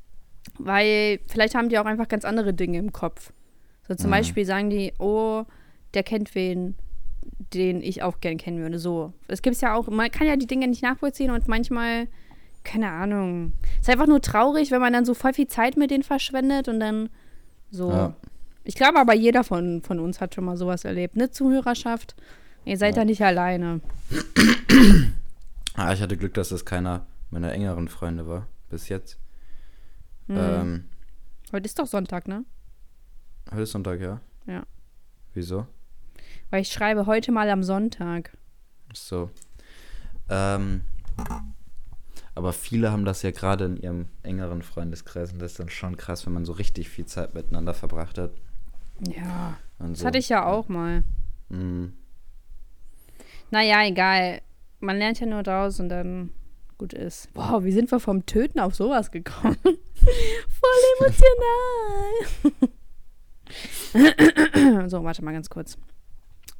weil vielleicht haben die auch einfach ganz andere Dinge im Kopf. So zum Mhm. Beispiel sagen die, oh, der kennt wen, den ich auch gern kennen würde. So. Es gibt ja auch, man kann ja die Dinge nicht nachvollziehen und manchmal, keine Ahnung. Es ist einfach nur traurig, wenn man dann so voll viel Zeit mit denen verschwendet und dann so. Ja. Ich glaube aber, jeder von, von uns hat schon mal sowas erlebt. Ne, Zuhörerschaft? Ihr seid Ja. da nicht alleine. Ah, ich hatte Glück, dass das keiner meiner engeren Freunde war, bis jetzt. Mhm. Ähm, Heute ist doch Sonntag, ne? heute ist Sonntag, ja? Ja. Wieso? Weil ich schreibe heute mal am Sonntag. So. Ähm, aber viele haben das ja gerade in ihrem engeren Freundeskreis und das ist dann schon krass, wenn man so richtig viel Zeit miteinander verbracht hat. Ja. Und Das so. hatte ich ja auch mal. Mhm. Naja, egal. Man lernt ja nur draus und dann gut ist. Wow, wie sind wir vom Töten auf sowas gekommen? Voll emotional. so, warte mal ganz kurz.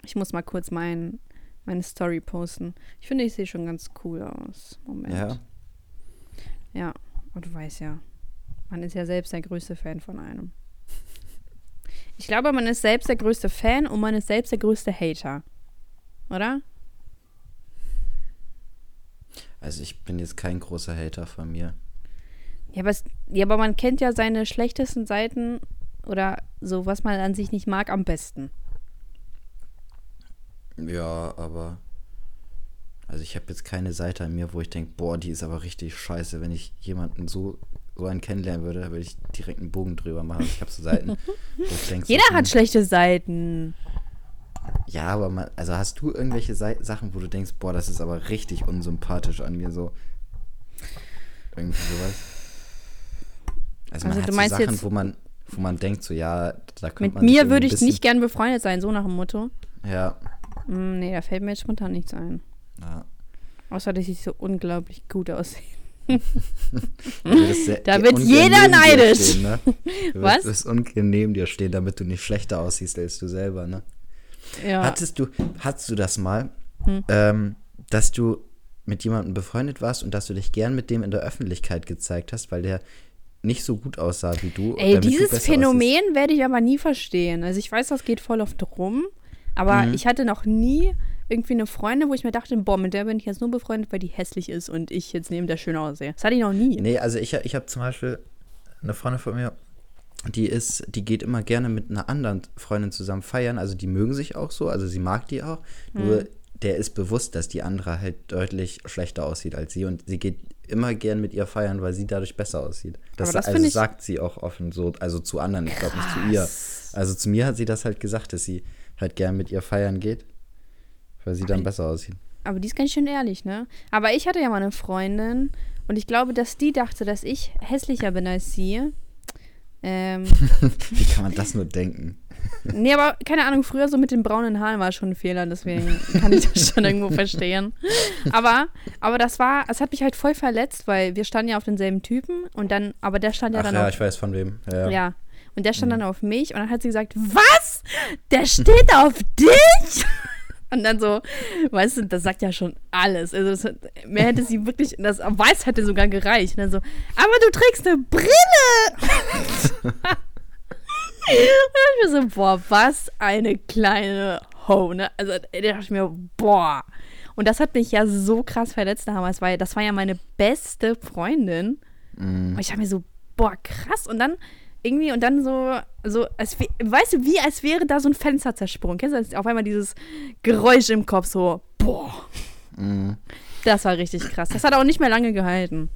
Ich muss mal kurz mein, meine Story posten. Ich finde, ich sehe schon ganz cool aus. Moment. Ja. Ja, und du weißt ja, man ist ja selbst der größte Fan von einem. Ich glaube, man ist selbst der größte Fan und man ist selbst der größte Hater. Oder? Also ich bin jetzt kein großer Hater von mir. Ja aber, es, ja, aber man kennt ja seine schlechtesten Seiten oder so, was man an sich nicht mag, am besten. Ja, aber. Also ich habe jetzt keine Seite an mir, wo ich denke, boah, die ist aber richtig scheiße. Wenn ich jemanden so, so einen kennenlernen würde, würde ich direkt einen Bogen drüber machen. Also ich habe so Seiten, wo ich denke, so, Jeder hm, hat schlechte Seiten. Ja, aber man, also hast du irgendwelche Sei Sachen, wo du denkst, boah, das ist aber richtig unsympathisch an mir so. Irgendwie sowas. Also, man Also hat du so meinst Sachen, jetzt- wo man, wo man denkt, so ja, da könnte Mit man sich mir würde ich nicht gern befreundet sein, so nach dem Motto. Ja, Hm, nee, da fällt mir jetzt spontan nichts ein. ja. Außer, dass ich so unglaublich gut aussehe. Da wird jeder neidisch. Stehen, ne? Du Was? wirst ungern neben dir stehen, damit du nicht schlechter aussiehst als du selber, ne? Ja. Hattest du, hattest du das mal, Hm. ähm, dass du mit jemandem befreundet warst und dass du dich gern mit dem in der Öffentlichkeit gezeigt hast, weil der nicht so gut aussah wie du? Ey, du dieses besser Phänomen werde ich aber nie verstehen. Also ich weiß, das geht voll oft rum, aber Mhm. ich hatte noch nie irgendwie eine Freundin, wo ich mir dachte, boah, mit der bin ich jetzt nur befreundet, weil die hässlich ist und ich jetzt neben der schön aussehe. Das hatte ich noch nie. Nee, also ich, ich habe zum Beispiel eine Freundin von mir, die ist, die geht immer gerne mit einer anderen Freundin zusammen feiern. Also die mögen sich auch so, also sie mag die auch. Nur Mhm. der ist bewusst, dass die andere halt deutlich schlechter aussieht als sie und sie geht immer gern mit ihr feiern, weil sie dadurch besser aussieht. Das, Aber das also sagt sie auch offen so, also zu anderen, ich glaube nicht zu ihr. Also zu mir hat sie das halt gesagt, dass sie halt gern mit ihr feiern geht, weil sie dann besser aussieht. Aber die ist ganz schön ehrlich, ne? Aber ich hatte ja mal eine Freundin und ich glaube, dass die dachte, dass ich hässlicher bin als sie. Ähm, Wie kann man das nur denken? nee, aber keine Ahnung, früher so mit den braunen Haaren war schon ein Fehler, deswegen kann ich das schon irgendwo verstehen. Aber, aber das war, es hat mich halt voll verletzt, weil wir standen ja auf denselben Typen und dann, aber der stand ja Ach dann ja, auf, ich weiß von wem. Ja, ja. ja. Und der stand dann auf mich und dann hat sie gesagt, was? Der steht auf dich? Und dann so, weißt du, das sagt ja schon alles. Also das, mehr hätte sie wirklich, das Weiß hätte sogar gereicht. Und dann so, aber du trägst eine Brille. und ich mir so, boah, was eine kleine Ho, ne? Also da dachte ich mir, boah. Und das hat mich ja so krass verletzt damals, weil das war ja meine beste Freundin. Mhm. Und ich habe mir so, boah, krass. Und dann irgendwie, und dann so, so als, weißt du, wie als wäre da so ein Fenster zersprungen. Kennst du das? Auf einmal dieses Geräusch im Kopf, so, boah. Mhm. Das war richtig krass. Das hat auch nicht mehr lange gehalten.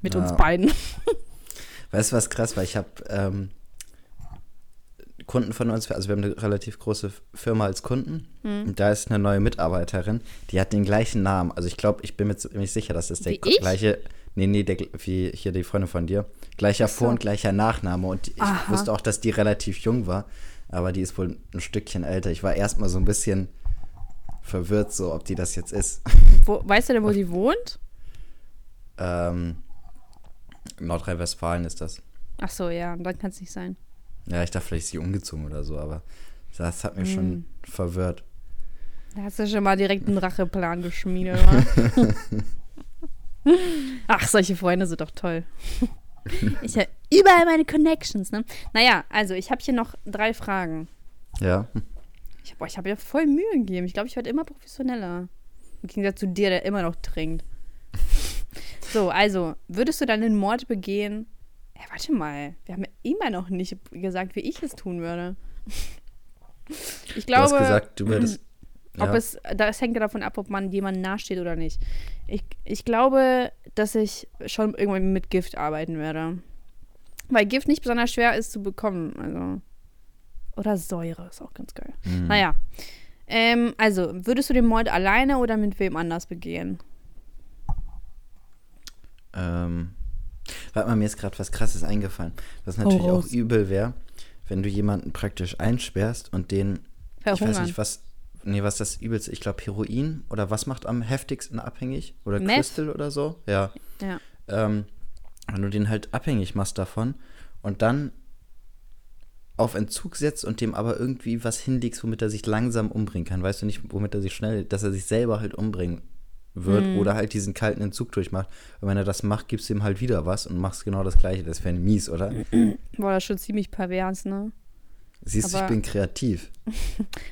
Mit Ja. uns beiden. Weißt du, was krass war? Ich habe ähm, Kunden von uns, also wir haben eine relativ große Firma als Kunden. Hm. Und da ist eine neue Mitarbeiterin, die hat den gleichen Namen. Also ich glaube, ich bin mir ziemlich sicher, dass das der Wie ich? Nee, nee, der, wie hier die Freundin von dir. Gleicher so. Vor- und gleicher Nachname. Und ich Aha. wusste auch, dass die relativ jung war. Aber die ist wohl ein Stückchen älter. Ich war erstmal so ein bisschen verwirrt, so ob die das jetzt ist. Wo, weißt du denn, wo sie wohnt? ähm, Nordrhein-Westfalen ist das. Ach so, ja, dann kann es nicht sein. Ja, ich dachte, vielleicht ist sie umgezogen oder so, aber das hat mich Hm. schon verwirrt. Da hast du schon mal direkt einen Racheplan geschmiedet, wa? Ach, solche Freunde sind doch toll. Ich habe überall meine Connections, ne? Naja, also ich habe hier noch drei Fragen. Ja. Ich habe ich hab ja voll Mühe gegeben. Ich glaube, ich werde immer professioneller. Im Gegensatz zu dir, der immer noch trinkt. So, also, würdest du dann den Mord begehen? Ja, warte mal. Wir haben ja immer noch nicht gesagt, wie ich es tun würde. Ich Du hast glaube, gesagt, du würdest. ob ja. es, das hängt ja davon ab, ob man jemandem nahesteht oder nicht. Ich, ich glaube, dass ich schon irgendwann mit Gift arbeiten werde. Weil Gift nicht besonders schwer ist zu bekommen. Also. Oder Säure ist auch ganz geil. Mhm. Naja. Ähm, also, würdest du den Mord alleine oder mit wem anders begehen? Ähm, warte mal, mir ist gerade was krasses eingefallen. Was natürlich auch raus. übel wäre, wenn du jemanden praktisch einsperrst und den. Ich weiß Verhungern. nicht, was. Nee, was das übelste, ich glaube Heroin oder was macht am heftigsten abhängig? Oder Meth. Crystal oder so? Ja. Ja. Ähm, wenn du den halt abhängig machst davon und dann auf Entzug setzt und dem aber irgendwie was hinlegst, womit er sich langsam umbringen kann. Weißt du nicht, womit er sich schnell, dass er sich selber halt umbringen wird Mhm. oder halt diesen kalten Entzug durchmacht. Und wenn er das macht, gibst du ihm halt wieder was und machst genau das Gleiche. Das wäre mies, oder? Boah, das ist schon ziemlich pervers, ne? Siehst du, ich Aber- bin kreativ.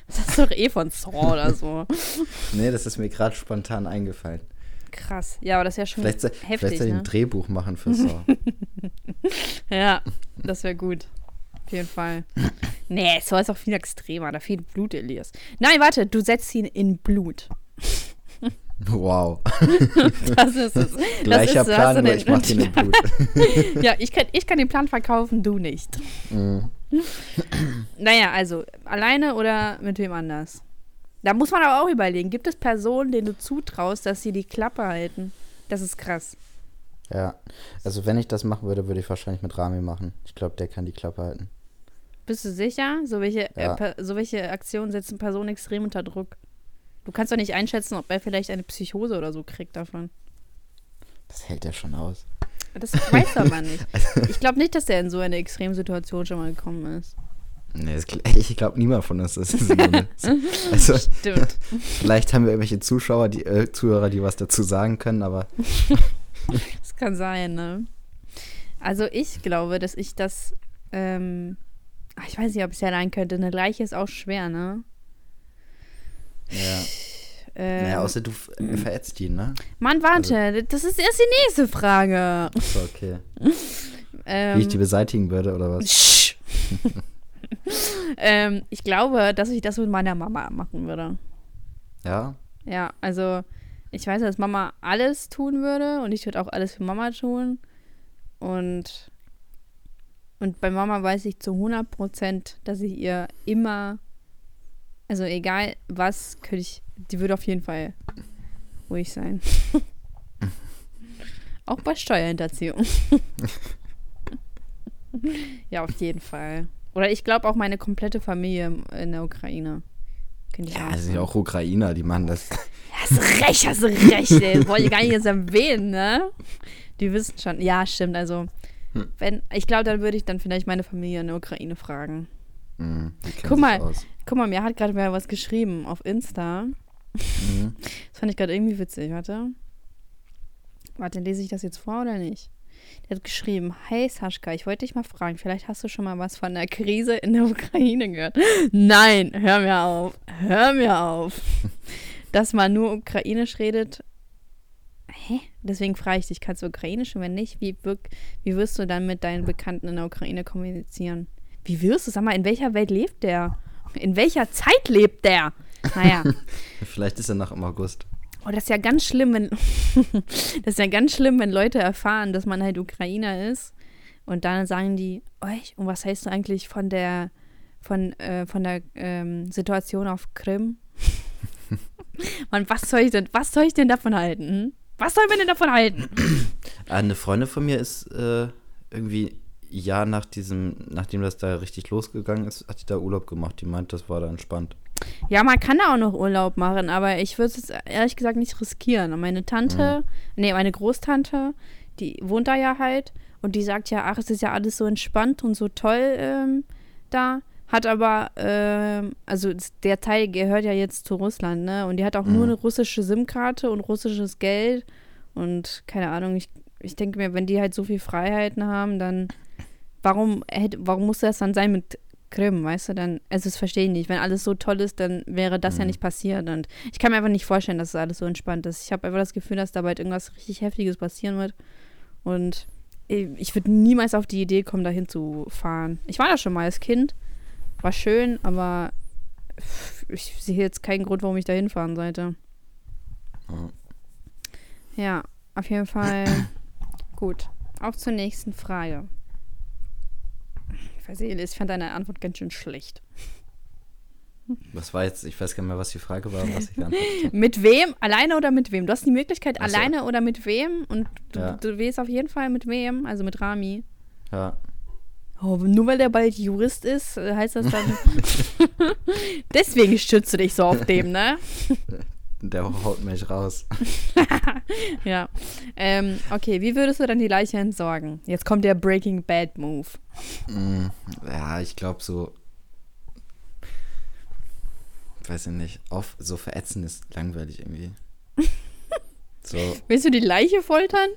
Das ist doch eh von Saw oder so. Nee, das ist mir gerade spontan eingefallen. Krass. Ja, aber das ist ja schon Vielleicht, soll- heftig, vielleicht soll ich ne? ein Drehbuch machen für Saw. Ja, das wäre gut. Auf jeden Fall. Nee, Saw ist auch viel extremer. Da viel Blut, Elias. Nein, warte, du setzt ihn in Blut. wow. Das ist es. Gleicher ist Plan, den- ich mach den in Blut. Ja, ich kann, ich kann den Plan verkaufen, du nicht. Mhm. Naja, also alleine oder mit wem anders? Da muss man aber auch überlegen, gibt es Personen, denen du zutraust, dass sie die Klappe halten? Das ist krass. Ja, also wenn ich das machen würde, würde ich wahrscheinlich mit Rami machen. Ich glaube, der kann die Klappe halten. Bist du sicher? So welche, Ja. äh, so welche Aktionen setzen Personen extrem unter Druck. Du kannst doch nicht einschätzen, ob er vielleicht eine Psychose oder so kriegt davon. Das hält er schon aus. Das weiß er aber nicht. Ich glaube nicht, dass er in so eine Extremsituation schon mal gekommen ist. Nee, das, ich glaube, niemand von uns ist so eine, Also, Stimmt. vielleicht haben wir irgendwelche Zuschauer, die äh, Zuhörer, die was dazu sagen können, aber Das kann sein, ne? Also ich glaube, dass ich das, ähm, ach, ich weiß nicht, ob ich es allein könnte. Eine Leiche ist auch schwer, ne? ja. Ähm, Naja, außer du äh, verätzt ihn, ne? Mann, warte, das ist erst die nächste Frage. So, okay. Ähm, Wie ich die beseitigen würde, oder was? Ähm, ich glaube, dass ich das mit meiner Mama machen würde. Ja? Ja, also ich weiß, dass Mama alles tun würde und ich würde auch alles für Mama tun. Und, und bei Mama weiß ich zu 100 Prozent, dass ich ihr immer, also egal was, könnte ich, die würde auf jeden Fall ruhig sein. auch bei Steuerhinterziehung. ja, auf jeden Fall. Oder ich glaube auch meine komplette Familie in der Ukraine. Ja, das sind ja auch Ukrainer, die machen das. Hast du recht, hast recht, ey. Wollte ich gar nicht jetzt erwähnen, ne? Die wissen schon. Ja, stimmt. Also, Hm. wenn, ich glaube, dann würde ich dann vielleicht meine Familie in der Ukraine fragen. Mhm, Guck mal. Aus. Guck mal, mir hat gerade wer was geschrieben auf Insta. Mhm. Das fand ich gerade irgendwie witzig. Warte. Warte, lese ich das jetzt vor oder nicht? Der hat geschrieben: Hey Saschka, ich wollte dich mal fragen, vielleicht hast du schon mal was von der Krise in der Ukraine gehört. Nein, hör mir auf. Hör mir auf. Dass man nur ukrainisch redet. Hä? Deswegen frage ich dich, kannst du ukrainisch? Und wenn nicht, wie, wirk wie wirst du dann mit deinen Bekannten in der Ukraine kommunizieren? Wie wirst du? Sag mal, in welcher Welt lebt der? In welcher Zeit lebt der? Naja. Vielleicht ist er noch im August. Oh, das ist ja ganz schlimm, wenn das ist ja ganz schlimm, wenn Leute erfahren, dass man halt Ukrainer ist und dann sagen die, euch, und was heißt du eigentlich von der von, äh, von der ähm, Situation auf Krim? Mann, was soll ich denn, was soll ich denn davon halten? Hm? Was soll man denn davon halten? Eine Freundin von mir ist äh, irgendwie Jahr nach diesem, nachdem das da richtig losgegangen ist, hat die da Urlaub gemacht. Die meint, das war da entspannt. Ja, man kann da auch noch Urlaub machen, aber ich würde es ehrlich gesagt nicht riskieren. Und meine Tante, mhm. nee, meine Großtante, die wohnt da ja halt und die sagt ja, ach, es ist ja alles so entspannt und so toll ähm, da. Hat aber, ähm, also der Teil gehört ja jetzt zu Russland, ne? Und die hat auch mhm. nur eine russische SIM-Karte und russisches Geld. Und keine Ahnung, ich, ich denke mir, wenn die halt so viel Freiheiten haben, dann warum, warum muss das dann sein mit Krim, weißt du, dann, also das verstehe ich nicht. Wenn alles so toll ist, dann wäre das mhm. ja nicht passiert. Und ich kann mir einfach nicht vorstellen, dass es alles so entspannt ist. Ich habe einfach das Gefühl, dass da bald irgendwas richtig Heftiges passieren wird. Und ich würde niemals auf die Idee kommen, dahin zu fahren. Ich war da schon mal als Kind. War schön, aber ich sehe jetzt keinen Grund, warum ich da hinfahren sollte. Ja, auf jeden Fall. Gut. Auf zur nächsten Frage. Ich weiß nicht, ich fand deine Antwort ganz schön schlecht. Was war jetzt, ich weiß gar nicht mehr, was die Frage war, was ich geantwortet Mit wem? Alleine oder mit wem? Du hast die Möglichkeit, so. alleine oder mit wem? Und du, ja. du wählst auf jeden Fall mit wem, also mit Rami. Ja. Oh, nur weil der bald Jurist ist, heißt das dann. Deswegen stützt du dich so auf dem, ne? Der haut mich raus. ja. Ähm, okay, wie würdest du dann die Leiche entsorgen? Jetzt kommt der Breaking Bad Move. Mm, ja, ich glaube so. Weiß ich nicht. Auf, so verätzen ist langweilig irgendwie. So. Willst du die Leiche foltern?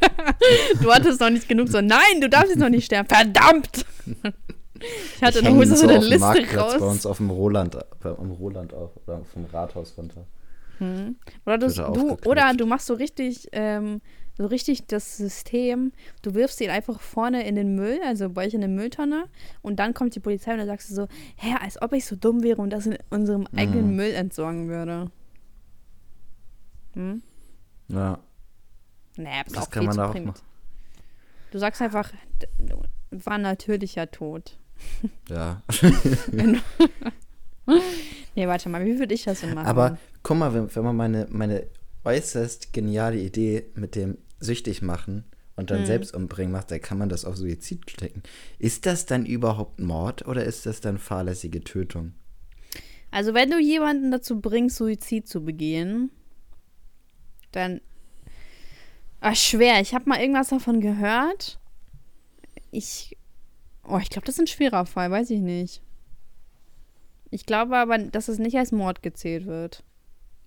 du hattest noch nicht genug so, nein, du darfst jetzt noch nicht sterben. Verdammt! Ich hatte noch so eine Liste raus. bei uns auf dem Roland, bei, am Roland auf, oder vom Rathaus runter. Hm. Oder, du, oder du machst so richtig, ähm, so richtig das System, du wirfst ihn einfach vorne in den Müll, also bei euch in eine Mülltonne, und dann kommt die Polizei und dann sagst du so, hä, als ob ich so dumm wäre und das in unserem mhm. eigenen Müll entsorgen würde. Hm? Ja. Naja, das, das kann man auch machen. Du sagst einfach, war natürlicher Tod. Ja. nee, warte mal, wie würde ich das denn machen? Aber guck mal, wenn, wenn man meine, meine äußerst geniale Idee mit dem süchtig machen und dann hm. selbst umbringen macht, dann kann man das auf Suizid stecken. Ist das dann überhaupt Mord oder ist das dann fahrlässige Tötung? Also wenn du jemanden dazu bringst, Suizid zu begehen, dann Ach, schwer. Ich habe mal irgendwas davon gehört. Ich. Oh, ich glaube, das ist ein schwerer Fall, weiß ich nicht. Ich glaube aber, dass es nicht als Mord gezählt wird.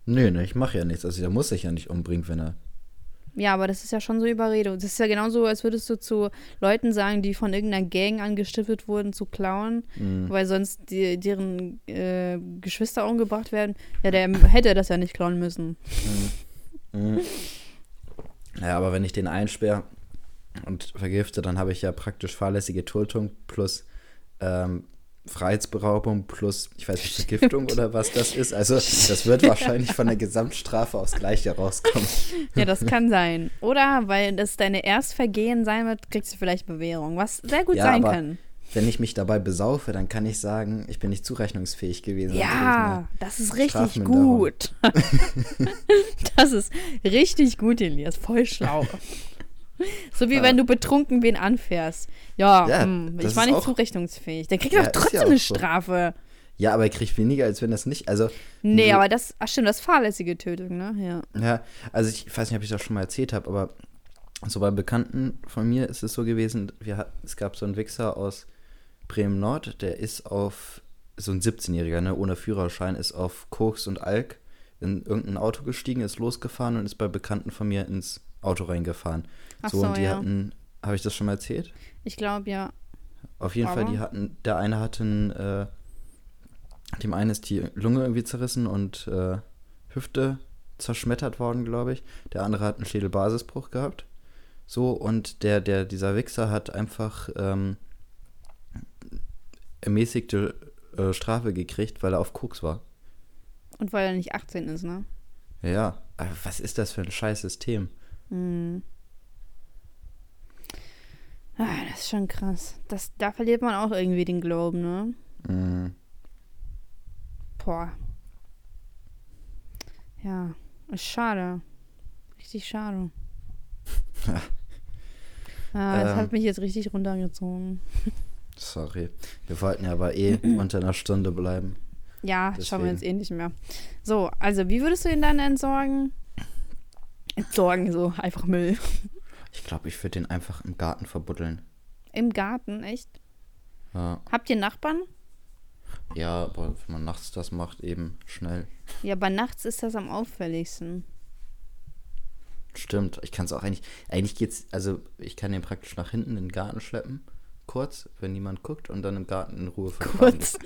Nö, ne, ich mache ja nichts. Also der muss sich ja nicht umbringen, wenn er. Ja, aber das ist ja schon so Überredung. Das ist ja genauso, als würdest du zu Leuten sagen, die von irgendeiner Gang angestiftet wurden, zu klauen, mhm. weil sonst die, deren äh, Geschwister umgebracht werden. Ja, der hätte das ja nicht klauen müssen. Mhm. Mhm. Ja, aber wenn ich den einsperre und vergifte, dann habe ich ja praktisch fahrlässige Tötung plus ähm, Freiheitsberaubung plus, ich weiß nicht, Vergiftung oder was das ist. Also das wird wahrscheinlich von der Gesamtstrafe aufs Gleiche rauskommen. Ja, das kann sein. Oder weil das deine Erstvergehen sein wird, kriegst du vielleicht Bewährung, was sehr gut ja, sein kann. Wenn ich mich dabei besaufe, dann kann ich sagen, ich bin nicht zurechnungsfähig gewesen. Ja, das ist richtig gut. das ist richtig gut, Elias. Voll schlau. So wie ja. wenn du betrunken wen anfährst. Ja, ja mh, hm, ich war nicht zurechnungsfähig. Der kriegt ja, doch trotzdem eine Strafe. So. Ja, aber er kriegt weniger, als wenn das nicht. Also, nee, so, aber das, ach stimmt, das ist fahrlässige Tötung, ne? Ja. Ja, also ich weiß nicht, ob ich das schon mal erzählt habe, aber so bei Bekannten von mir ist es so gewesen, wir, es gab so einen Wichser aus Bremen Nord, der ist auf, so ein 17-Jähriger, ne, ohne Führerschein, ist auf Koks und Alk in irgendein Auto gestiegen, ist losgefahren und ist bei Bekannten von mir ins Auto reingefahren. Ach so, so und die ja. hatten, habe ich das schon mal erzählt? Ich glaube, ja. Auf jeden Aber. Fall, die hatten, der eine hatte einen, äh, dem einen ist die Lunge irgendwie zerrissen und äh, Hüfte zerschmettert worden, glaube ich. Der andere hat einen Schädelbasisbruch gehabt. So, und der, der, dieser Wichser hat einfach ähm, ermäßigte äh, Strafe gekriegt, weil er auf Koks war. Und weil er nicht 18 ist, ne? Ja, aber was ist das für ein scheiß System? Mhm. Ah, das ist schon krass. Das, da verliert man auch irgendwie den Glauben, ne? Mhm. Boah. Ja, ist schade. Richtig schade. Ah, das Ähm. hat mich jetzt richtig runtergezogen. Sorry. Wir wollten ja aber eh unter einer Stunde bleiben. Ja, schauen wir Deswegen. uns eh nicht mehr. So, also wie würdest du ihn dann entsorgen? Entsorgen, so einfach Müll. Ich glaube, ich würde den einfach im Garten verbuddeln. Im Garten, echt? Ja. Habt ihr Nachbarn? ja, aber wenn man nachts das macht, eben schnell. Ja, aber nachts ist das am auffälligsten. Stimmt, ich kann es auch eigentlich. Eigentlich geht's, also ich kann den praktisch nach hinten in den Garten schleppen, kurz, wenn niemand guckt, und dann im Garten in Ruhe vergraben. Kurz.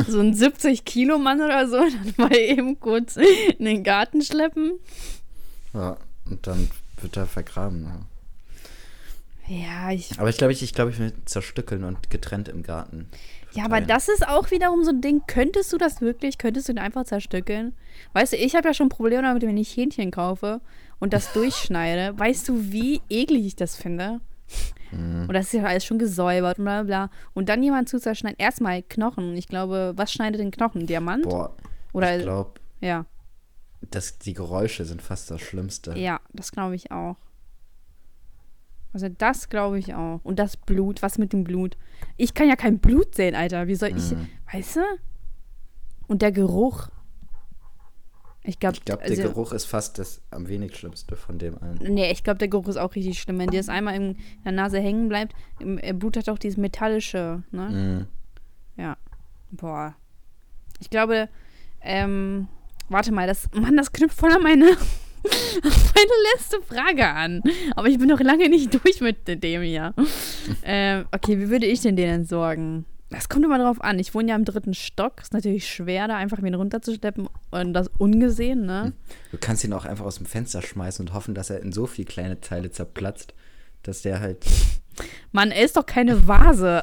so ein 70-Kilo-Mann oder so, dann mal eben kurz in den Garten schleppen. Ja, und dann wird er vergraben. Ja. Ja, ich. Aber ich glaube, ich, ich, glaub, ich will zerstückeln und getrennt im Garten. Ja, aber das ist auch wiederum so ein Ding. Könntest du das wirklich? Könntest du ihn einfach zerstückeln? Weißt du, ich habe ja schon Probleme damit, wenn ich Hähnchen kaufe und das durchschneide. Weißt du, wie eklig ich das finde? Mhm. Und das ist ja alles schon gesäubert und bla bla. bla. Und dann jemand zu zerschneiden. Erstmal Knochen. Ich glaube, was schneidet den Knochen? Diamant? Boah, Oder ich glaube, ja. Dass die Geräusche sind fast das Schlimmste. Ja, das glaube ich auch. Also das glaube ich auch. Und das Blut, was mit dem Blut? Ich kann ja kein Blut sehen, Alter. Wie soll ich, Mhm. weißt du? Und der Geruch. Ich glaube, Ich glaube, also, der Geruch ist fast das am wenig Schlimmste von dem allen. Nee, ich glaube, der Geruch ist auch richtig schlimm. Wenn dir das einmal in der Nase hängen bleibt, im Blut hat auch dieses metallische, ne? Mhm. Ja. Boah. Ich glaube, ähm, warte mal, das, Mann, das knüpft voll an meine, meine letzte Frage an. Aber ich bin noch lange nicht durch mit dem hier. ähm, okay, wie würde ich denn den entsorgen? Das kommt immer drauf an. Ich wohne ja im dritten Stock. Ist natürlich schwer, da einfach wen runterzuschleppen und das ungesehen, ne? Du kannst ihn auch einfach aus dem Fenster schmeißen und hoffen, dass er in so viele kleine Teile zerplatzt, dass der halt. Mann, er ist doch keine Vase.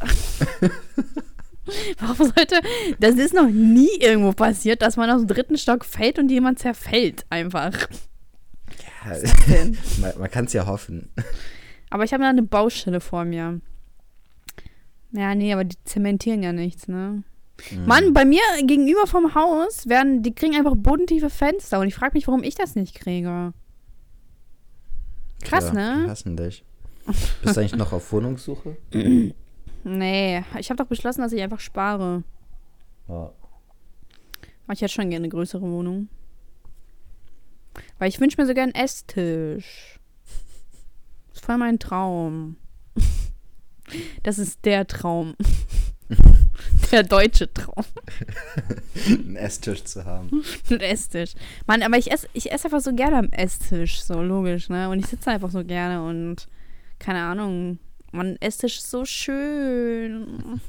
Warum sollte. Das ist noch nie irgendwo passiert, dass man aus dem dritten Stock fällt und jemand zerfällt einfach. Ja, man man kann es ja hoffen. Aber ich habe da eine Baustelle vor mir. Ja, nee, aber die zementieren ja nichts, ne? Mhm. Mann, bei mir gegenüber vom Haus werden, die kriegen einfach bodentiefe Fenster und ich frage mich, warum ich das nicht kriege. Krass, ja, ne? Die hassen dich. Bist du eigentlich noch auf Wohnungssuche? Nee, ich habe doch beschlossen, dass ich einfach spare. Ja. Aber ich hätte schon gerne eine größere Wohnung. Weil ich wünsche mir sogar einen Esstisch. Das ist voll mein Traum. Das ist der Traum. Der deutsche Traum. Einen Esstisch zu haben. Ein Esstisch. Mann, aber ich esse ich ess einfach so gerne am Esstisch. So logisch, ne? Und ich sitze einfach so gerne und keine Ahnung. Mann, Esstisch ist so schön.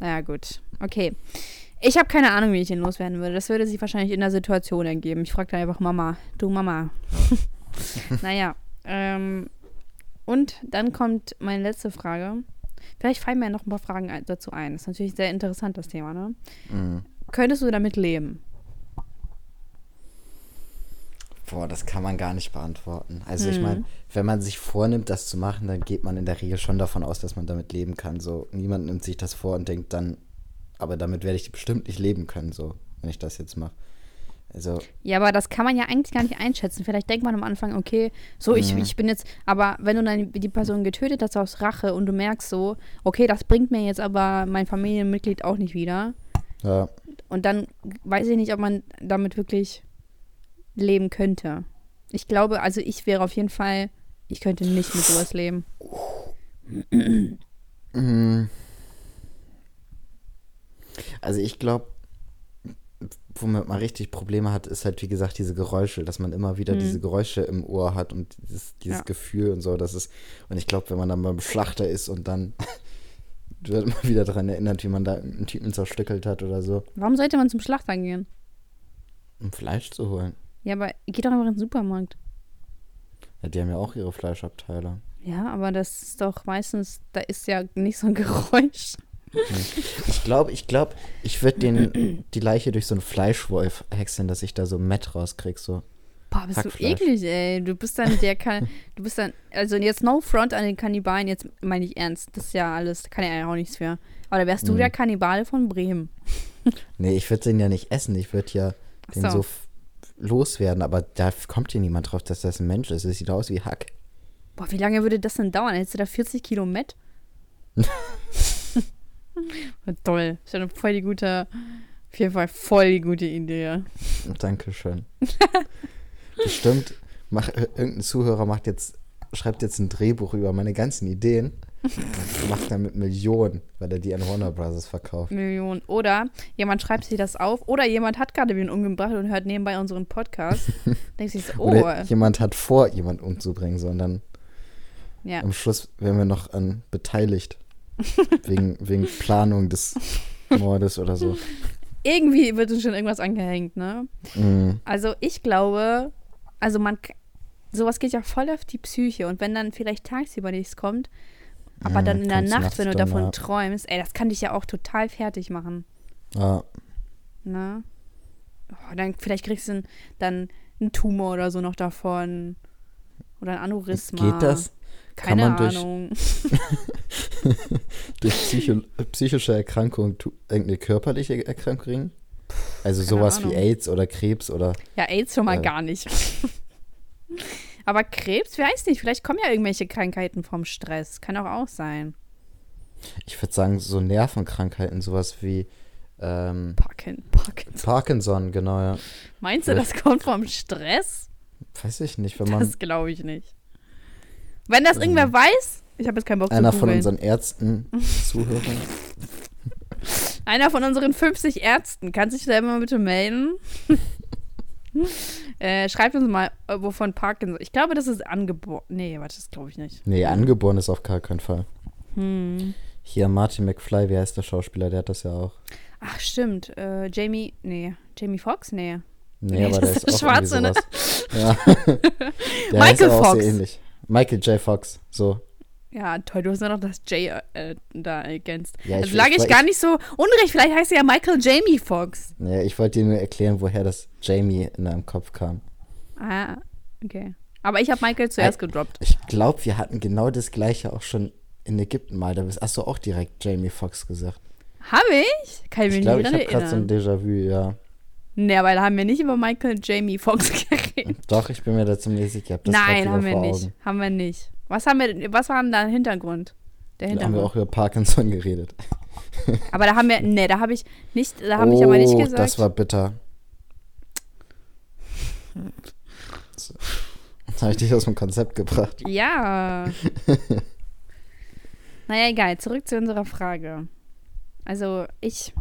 Naja, gut. Okay. Ich habe keine Ahnung, wie ich den loswerden würde. Das würde sich wahrscheinlich in der Situation ergeben. Ich frage dann einfach Mama. Du Mama. naja. Ähm, und dann kommt meine letzte Frage. Vielleicht fallen mir noch ein paar Fragen ein- dazu ein. Das ist natürlich sehr interessant, das Thema, ne? Mhm. Könntest du damit leben? Boah, das kann man gar nicht beantworten. Also ich Mhm. meine, wenn man sich vornimmt, das zu machen, dann geht man in der Regel schon davon aus, dass man damit leben kann. So, niemand nimmt sich das vor und denkt dann, aber damit werde ich bestimmt nicht leben können, so, wenn ich das jetzt mache. Also, Ja, aber das kann man ja eigentlich gar nicht einschätzen. Vielleicht denkt man am Anfang, okay, so, ich, Mhm. ich bin jetzt, aber wenn du dann die Person getötet hast aus Rache und du merkst so, okay, das bringt mir jetzt aber mein Familienmitglied auch nicht wieder. ja, Und dann weiß ich nicht, ob man damit wirklich leben könnte. Ich glaube, also ich wäre auf jeden Fall, ich könnte nicht mit sowas leben. Mhm. Also ich glaube, womit man richtig Probleme hat, ist halt wie gesagt diese Geräusche, dass man immer wieder Mhm. diese Geräusche im Ohr hat und dieses, dieses Ja. Gefühl und so. Das ist und ich glaube, wenn man dann beim Schlachter ist und dann wird man wieder daran erinnert, wie man da einen Typen zerstückelt hat oder so, Warum sollte man zum Schlachter gehen? um Fleisch zu holen. Ja, aber geht doch einfach in den Supermarkt. Ja, die haben ja auch ihre Fleischabteile. Ja, aber das ist doch meistens, da ist ja nicht so ein Geräusch. Ich glaube, ich glaube, ich würde den die Leiche durch so einen Fleischwolf häckseln, dass ich da so Mett rauskrieg, so. Boah, bist du eklig, ey. Du bist dann der kann, du bist dann, also jetzt no front an den Kannibalen, jetzt meine ich ernst. Das ist ja alles, kann ja auch nichts für. Aber da wärst du Mhm. der Kannibale von Bremen. Nee, ich würde den ja nicht essen, ich würde ja Ach den so. so loswerden, aber da kommt hier niemand drauf, dass das ein Mensch ist. Es sieht aus wie Hack. Boah, wie lange würde das denn dauern? Hättest du da 40 Kilo Met? Toll. Ist ja eine voll die gute, auf jeden Fall voll die gute Idee. Dankeschön. Bestimmt, mach, irgendein Zuhörer macht jetzt, schreibt jetzt ein Drehbuch über meine ganzen Ideen macht damit Millionen, weil er die an Warner Brothers verkauft. Millionen. Oder jemand schreibt sich das auf oder jemand hat gerade wen umgebracht und hört nebenbei unseren Podcast. Denkt sich so, oh. Oder jemand hat vor, jemand umzubringen, sondern Ja. am Schluss werden wir noch an beteiligt. wegen, wegen Planung des Mordes oder so. Irgendwie wird uns schon irgendwas angehängt, ne? Mhm. Also ich glaube, also man, sowas geht ja voll auf die Psyche und wenn dann vielleicht tagsüber nichts kommt, aber dann in der Nacht, wenn du davon ja. träumst, ey, das kann dich ja auch total fertig machen, Ja, ne? Oh, dann vielleicht kriegst du dann einen Tumor oder so noch davon oder ein Aneurysma. geht das? Kann Keine man durch- Ahnung. Durch Psycho psychische Erkrankung irgendeine körperliche Erkrankung kriegen? Also keine sowas Ahnung. wie AIDS oder Krebs oder. Ja, AIDS schon mal Äh. gar nicht. aber Krebs, weiß nicht, vielleicht kommen ja irgendwelche Krankheiten vom Stress. Kann auch auch sein. Ich würde sagen, so Nervenkrankheiten, sowas wie ähm, Parkin Parkinson. Parkinson, genau, ja. Meinst du, das kommt vom Stress? Weiß ich nicht, wenn man Das glaube ich nicht. Wenn das irgendwer weiß, ich habe jetzt keinen Bock einer zu von unseren Ärzten zuhört. Einer von unseren 50 Ärzten kann sich selber mal bitte melden. äh, schreibt uns mal, äh, wovon Parkinson. Ich glaube, das ist angeboren. Nee, warte, das glaube ich nicht. Nee, angeboren ist auf gar keinen Fall. Hm. Hier Martin McFly, wie heißt der Schauspieler? Der hat das ja auch. Ach, stimmt. Äh, Jamie, nee. Jamie Foxx? Nee. Nee, Nee, aber das der ist ist auch Schwarze, ne? Ja. Michael Fox. Michael J. Fox, so. Ja, toll, du hast ja noch das J äh, da ergänzt. Ja, also ich- lag ich- ich, gar nicht so unrecht. Vielleicht heißt er ja Michael Jamie Fox. Ja, ich wollte dir nur erklären, woher das Jamie in deinem Kopf kam. Ah, okay. Aber ich habe Michael zuerst gedroppt. Ich glaube, wir hatten genau das gleiche auch schon in Ägypten mal. Da hast du auch direkt Jamie Fox gesagt. Habe ich? Kann ich mich Ich glaube, nicht ich habe gerade so ein. Déjà-vu, ja. Nee, aber da haben wir nicht über Michael Jamie Fox geredet. Doch, ich bin mir da ziemlich sicher. Ich das Nein, haben wir nicht. Haben wir nicht. Was haben wir, was war denn da der Hintergrund? Der Da haben wir Hintergrund. auch über Parkinson geredet. Aber da haben wir, nee, da habe ich nicht, da habe ich aber nicht Oh, gesagt. das war bitter. So. Jetzt habe ich dich aus dem Konzept gebracht. Ja. naja, egal. Zurück zu unserer Frage. Also, ich.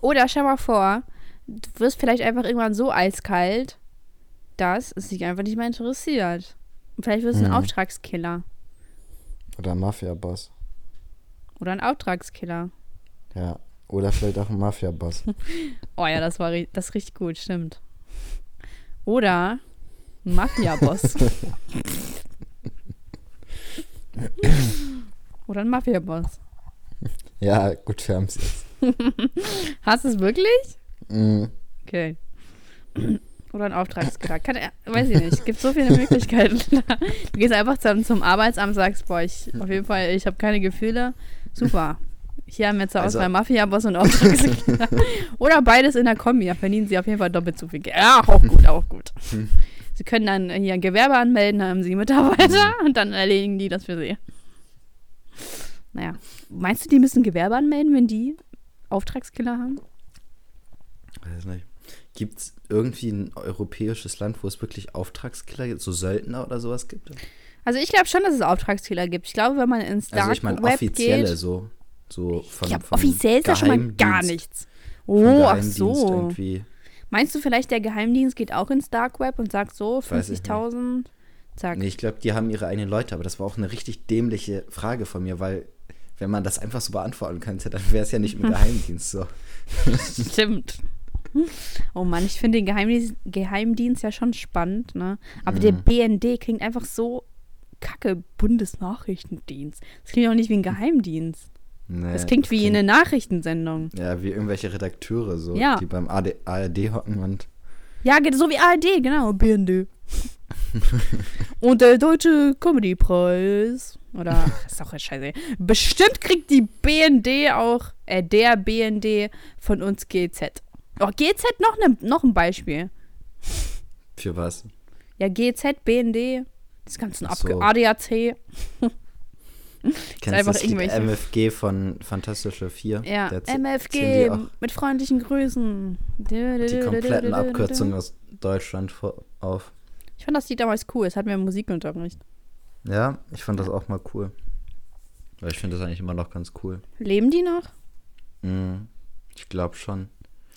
Oder stell mal vor, du wirst vielleicht einfach irgendwann so eiskalt, dass es dich einfach nicht mehr interessiert. Vielleicht wirst du ein Mhm. Auftragskiller. Oder Mafia-Boss. Oder ein Auftragskiller. Ja. Oder vielleicht auch ein Mafia-Boss. Oh ja, das war das ist richtig gut, stimmt. Oder ein Mafia-Boss. Oder ein Mafia-Boss. ja, gut, wir haben es jetzt. Hast du es wirklich? Mm, Okay. Oder ein Auftragskiller. Kann, er- weiß ich nicht. Es gibt so viele Möglichkeiten. Du gehst einfach zum, zum Arbeitsamt, sagst, boah, ich, auf jeden Fall, ich habe keine Gefühle. Super. Hier haben wir zur Also- Auswahl Mafia-Boss und Auftragskiller. Oder beides in der Kombi. Da verdienen sie auf jeden Fall doppelt so viel Geld. Ja, auch gut, auch gut. Sie können dann hier ein Gewerbe anmelden, dann haben sie Mitarbeiter und dann erledigen die das für sie. Naja. Meinst du, die müssen Gewerbe anmelden, wenn die Auftragskiller haben? weiß nicht. Gibt es irgendwie ein europäisches Land, wo es wirklich Auftragskiller gibt, so Söldner oder sowas gibt? Also ich glaube schon, dass es Auftragskiller gibt. Ich glaube, wenn man ins Dark also ich meine Web offizielle geht, so. so von, ich glaube, vom offiziell ist da schon mal gar nichts. Oh, ach so. Irgendwie. Meinst du vielleicht, der Geheimdienst geht auch ins Dark Web und sagt so, Weiß ich nicht. 50.000? Zack. Nee, ich glaube, die haben ihre eigenen Leute, aber das war auch eine richtig dämliche Frage von mir, weil wenn man das einfach so beantworten könnte, dann wäre es ja nicht im Geheimdienst so. Stimmt. Oh Mann, ich finde den Geheimdienst, Geheimdienst ja schon spannend, ne? Aber der Mhm. BND klingt einfach so kacke Bundesnachrichtendienst. Das klingt auch nicht wie ein Geheimdienst. Nee, Das klingt wie eine Nachrichtensendung. Ja, wie irgendwelche Redakteure so, Ja. die beim AD, ARD hocken und Ja, so wie ARD, genau, BND. Und der Deutsche Comedy-Preis. Oder, ist doch scheiße. Bestimmt kriegt die BND auch, äh, der BND von uns GZ. Oh, GZ noch, ne, noch ein Beispiel. Für was? Ja, GZ, BND, das ganzen Ach so. ADAC. Kennst einfach das irgendwelche- MFG von Fantastische Vier? Ja, Da erzäh- MFG mit freundlichen Grüßen. die kompletten Abkürzungen aus Deutschland vor- auf. Ich fand das Lied damals cool. Es hat mir Musikunterricht. Ja, ich fand das auch mal cool. Weil ich finde das eigentlich immer noch ganz cool. Leben die noch? Mhm. Ich glaube schon.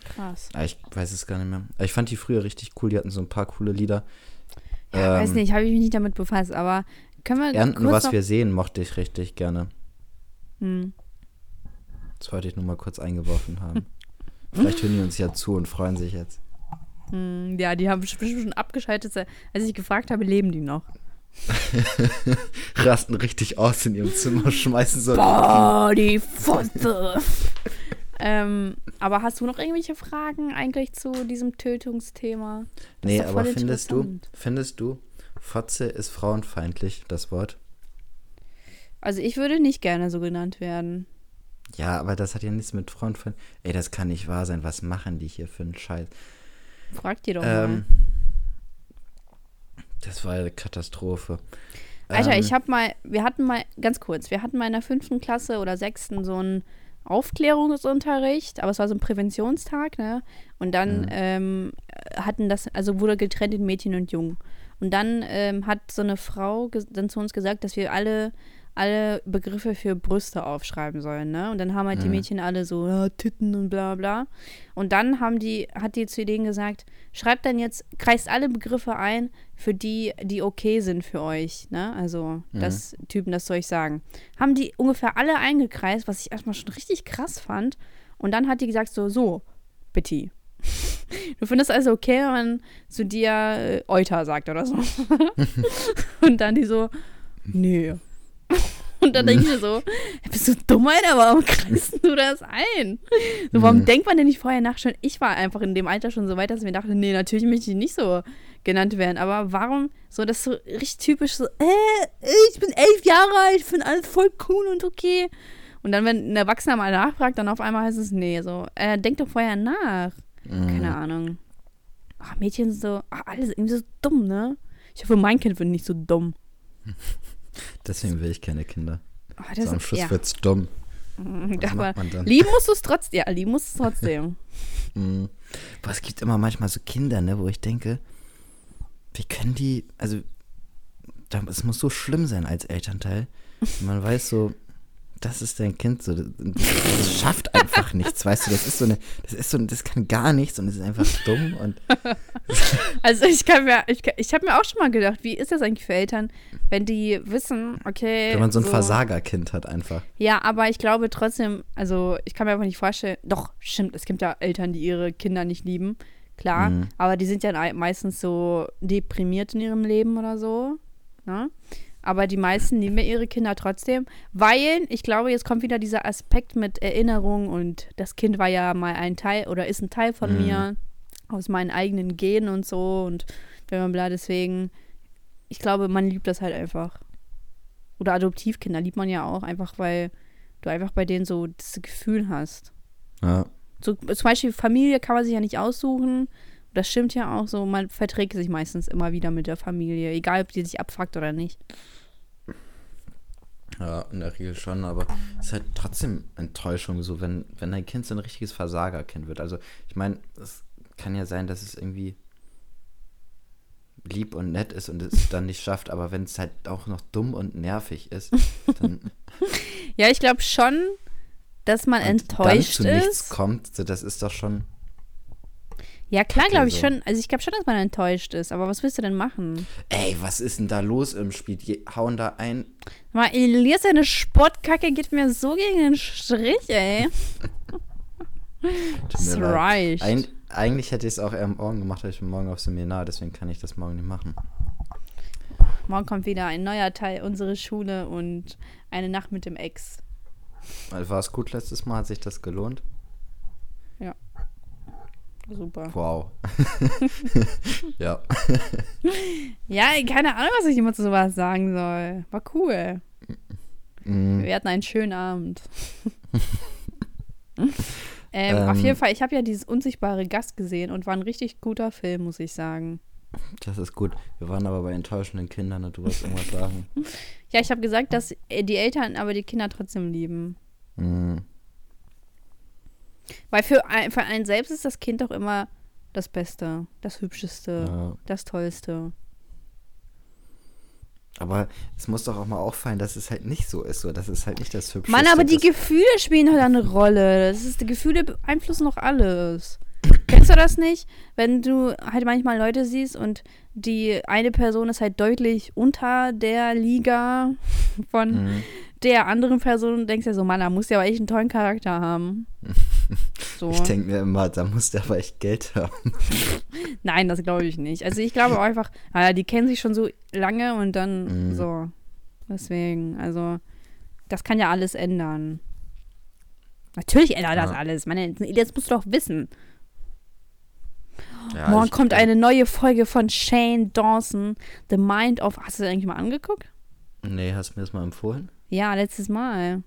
Krass. Ah, Ich weiß es gar nicht mehr. Ich fand die früher richtig cool. Die hatten so ein paar coole Lieder. Ja, weiß Ähm, nicht, habe ich mich nicht damit befasst, aber können wir Ernten, kurz was wir sehen, mochte ich richtig gerne. hm. Das wollte ich nur mal kurz eingeworfen haben. Vielleicht hören die uns ja zu und freuen sich jetzt. Hm, Ja, die haben bestimmt schon abgeschaltet, als ich gefragt habe, leben die noch? Rasten richtig aus in ihrem Zimmer, schmeißen so. Boah, die Fotze. Ähm, aber hast du noch irgendwelche Fragen eigentlich zu diesem Tötungsthema? Das Nee, aber findest du, findest du, Fotze ist frauenfeindlich, das Wort? Also ich würde nicht gerne so genannt werden. Ja, aber das hat ja nichts mit Frauenfeind. Ey, das kann nicht wahr sein. Was machen die hier für einen Scheiß? Frag dir doch Ähm, mal. das war eine Katastrophe. Alter, ähm, ich hab mal, wir hatten mal, ganz kurz, wir hatten mal in der fünften Klasse oder sechsten so einen Aufklärungsunterricht, aber es war so ein Präventionstag, ne? Und dann Mhm. ähm, hatten das, also wurde getrennt in Mädchen und Jungen. Und dann ähm, hat so eine Frau dann zu uns gesagt, dass wir alle alle Begriffe für Brüste aufschreiben sollen, ne? Und dann haben halt die Mhm. Mädchen alle so ja, Titten und bla bla. Und dann haben die, hat die zu denen gesagt, schreibt dann jetzt, kreist alle Begriffe ein, für die, die okay sind für euch, ne? Also, Mhm. das Typen, das soll ich sagen. Haben die ungefähr alle eingekreist, was ich erstmal schon richtig krass fand. Und dann hat die gesagt so, so, Betty. Du findest also okay, wenn man zu dir äh, Euter sagt oder so. Und dann die so, nee. Und dann denke ich mir so, bist du dumm, Alter? Warum kreist du das ein? So, warum Mhm. denkt man denn nicht vorher nach schon? Ich war einfach in dem Alter schon so weit, dass ich mir dachte, nee, natürlich möchte ich nicht so genannt werden. Aber warum so, das ist so richtig typisch so, äh, ich bin elf Jahre alt, ich finde alles voll cool und okay. Und dann, wenn ein Erwachsener mal nachfragt, dann auf einmal heißt es, nee, so, äh, denk doch vorher nach. Mhm. Keine Ahnung. Ach, Mädchen sind so, ach, alles irgendwie so dumm, ne? Ich hoffe, mein Kind wird nicht so dumm. Deswegen will ich keine Kinder. Oh, So, am Schluss ja. wird's dumm. Was Aber lieben musst du es trotzdem. Ja, lieben musst du es trotzdem. Boah, es gibt immer manchmal so Kinder, ne, wo ich denke, wie können die, also, es muss so schlimm sein als Elternteil. Man weiß so, das ist dein Kind so, das, das schafft einfach nichts, weißt du, das ist so eine, das ist so, das kann gar nichts und es ist einfach dumm und Also ich kann mir, ich, ich habe mir auch schon mal gedacht, wie ist das eigentlich für Eltern, wenn die wissen, okay. wenn man so ein Versagerkind hat einfach. Ja, aber ich glaube trotzdem, also ich kann mir einfach nicht vorstellen, doch, stimmt, es gibt ja Eltern, die ihre Kinder nicht lieben, klar, Mhm. aber die sind ja ei- meistens so deprimiert in ihrem Leben oder so, ne? Aber die meisten lieben ja ihre Kinder trotzdem, weil ich glaube, jetzt kommt wieder dieser Aspekt mit Erinnerung und das Kind war ja mal ein Teil oder ist ein Teil von Mhm. mir aus meinen eigenen Genen und so und bla, deswegen, ich glaube, man liebt das halt einfach. Oder Adoptivkinder liebt man ja auch, einfach weil du einfach bei denen so das Gefühl hast. Ja. So, zum Beispiel Familie kann man sich ja nicht aussuchen. Das stimmt ja auch so, man verträgt sich meistens immer wieder mit der Familie, egal ob die sich abfuckt oder nicht. Ja, in der Regel schon, aber es ist halt trotzdem Enttäuschung, so wenn, wenn dein Kind so ein richtiges Versagerkind wird. Also, ich meine, es kann ja sein, dass es irgendwie lieb und nett ist und es dann nicht schafft, aber wenn es halt auch noch dumm und nervig ist, dann, Ja, ich glaube schon, dass man und enttäuscht dann zu nichts ist. kommt, so, das ist doch schon. Ja, klar, glaube ich so. schon. Also ich glaube schon, dass man enttäuscht ist. Aber was willst du denn machen? Ey, was ist denn da los im Spiel? Die hauen da ein. Mal, Elias, deine Sportkacke geht mir so gegen den Strich, ey. Das reicht. Eig eigentlich hätte ich es auch eher morgen gemacht, aber ich bin morgen auf Seminar, deswegen kann ich das morgen nicht machen. Morgen kommt wieder ein neuer Teil unserer Schule und eine Nacht mit dem Ex. War es gut letztes Mal? Hat sich das gelohnt? Super. Wow. ja. Ja, keine Ahnung, was ich immer zu sowas sagen soll. War cool. Mhm. Wir hatten einen schönen Abend. ähm, Ähm. auf jeden Fall, ich habe ja dieses unsichtbare Gast gesehen und war ein richtig guter Film, muss ich sagen. Das ist gut. Wir waren aber bei enttäuschenden Kindern und du wolltest irgendwas sagen. Ja, ich habe gesagt, dass äh, die Eltern aber die Kinder trotzdem lieben. Mhm. Weil für, ein, für einen selbst ist das Kind doch immer das Beste, das Hübscheste, Ja. das Tollste. Aber es muss doch auch mal auffallen, dass es halt nicht so ist. So. Das ist halt nicht das Hübscheste. Mann, aber die Gefühle spielen halt eine Rolle. Das ist, die Gefühle beeinflussen doch alles. Kennst du das nicht? Wenn du halt manchmal Leute siehst und die eine Person ist halt deutlich unter der Liga von Mhm. der anderen Person, denkst du ja so, Mann, da muss ja aber echt einen tollen Charakter haben. So. Ich denke mir immer, da muss der aber echt Geld haben. Nein, das glaube ich nicht. Also ich glaube einfach, naja, die kennen sich schon so lange und dann Mhm. so. Deswegen, also das kann ja alles ändern. Natürlich ändert das Ja. alles. Meine, jetzt musst du doch wissen. Ja, Morgen kommt eine neue Folge von Shane Dawson, The Mind of. Hast du das eigentlich mal angeguckt? Nee, hast du mir das mal empfohlen? Ja, letztes Mal.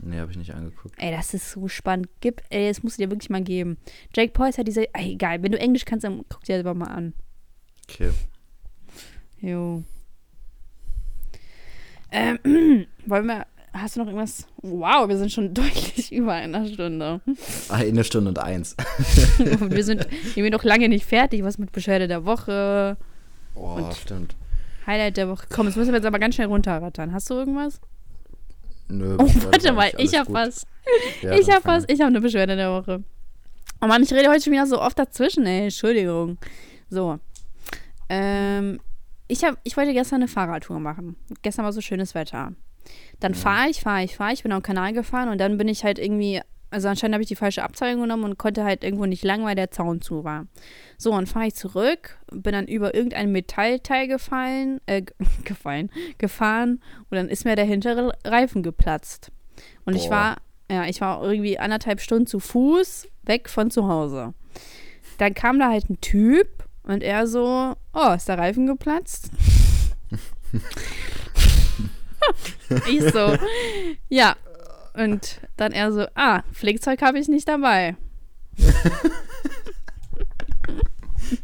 Nee, habe ich nicht angeguckt. Ey, das ist so spannend. Gib, ey, das musst du dir wirklich mal geben. Jake Paul ist ja diese. Ey, egal, wenn du Englisch kannst, dann guck dir das aber mal an. Okay. Jo. Ähm, wollen wir. Hast du noch irgendwas? Wow, wir sind schon deutlich über einer Stunde. Ah, eine Stunde und eins. Und wir sind irgendwie noch lange nicht fertig. Was mit Beschwerde der Woche? Oh, Und- stimmt. Highlight der Woche. Komm, jetzt müssen wir jetzt aber ganz schnell runterrattern. Hast du irgendwas? Nö, Oh, warte war mal, ich hab was. Ja, ich hab was. Ich hab eine Beschwerde der Woche. Oh Mann, ich rede heute schon wieder so oft dazwischen, ey. Entschuldigung. So. Ähm, ich, hab, ich wollte gestern eine Fahrradtour machen. Gestern war so schönes Wetter. Dann fahre ich, fahre ich, fahre ich, bin auf den Kanal gefahren und dann bin ich halt irgendwie, also anscheinend habe ich die falsche Abzweigung genommen und konnte halt irgendwo nicht lang, weil der Zaun zu war. So, und fahre ich zurück, bin dann über irgendein Metallteil gefallen, äh, gefallen, gefahren und dann ist mir der hintere Reifen geplatzt. Und ich Boah. war, ja, ich war irgendwie anderthalb Stunden zu Fuß weg von zu Hause. Dann kam da halt ein Typ und er so, oh, ist der Reifen geplatzt? ich so, ja. Und dann er so, ah, Pflegzeug habe ich nicht dabei.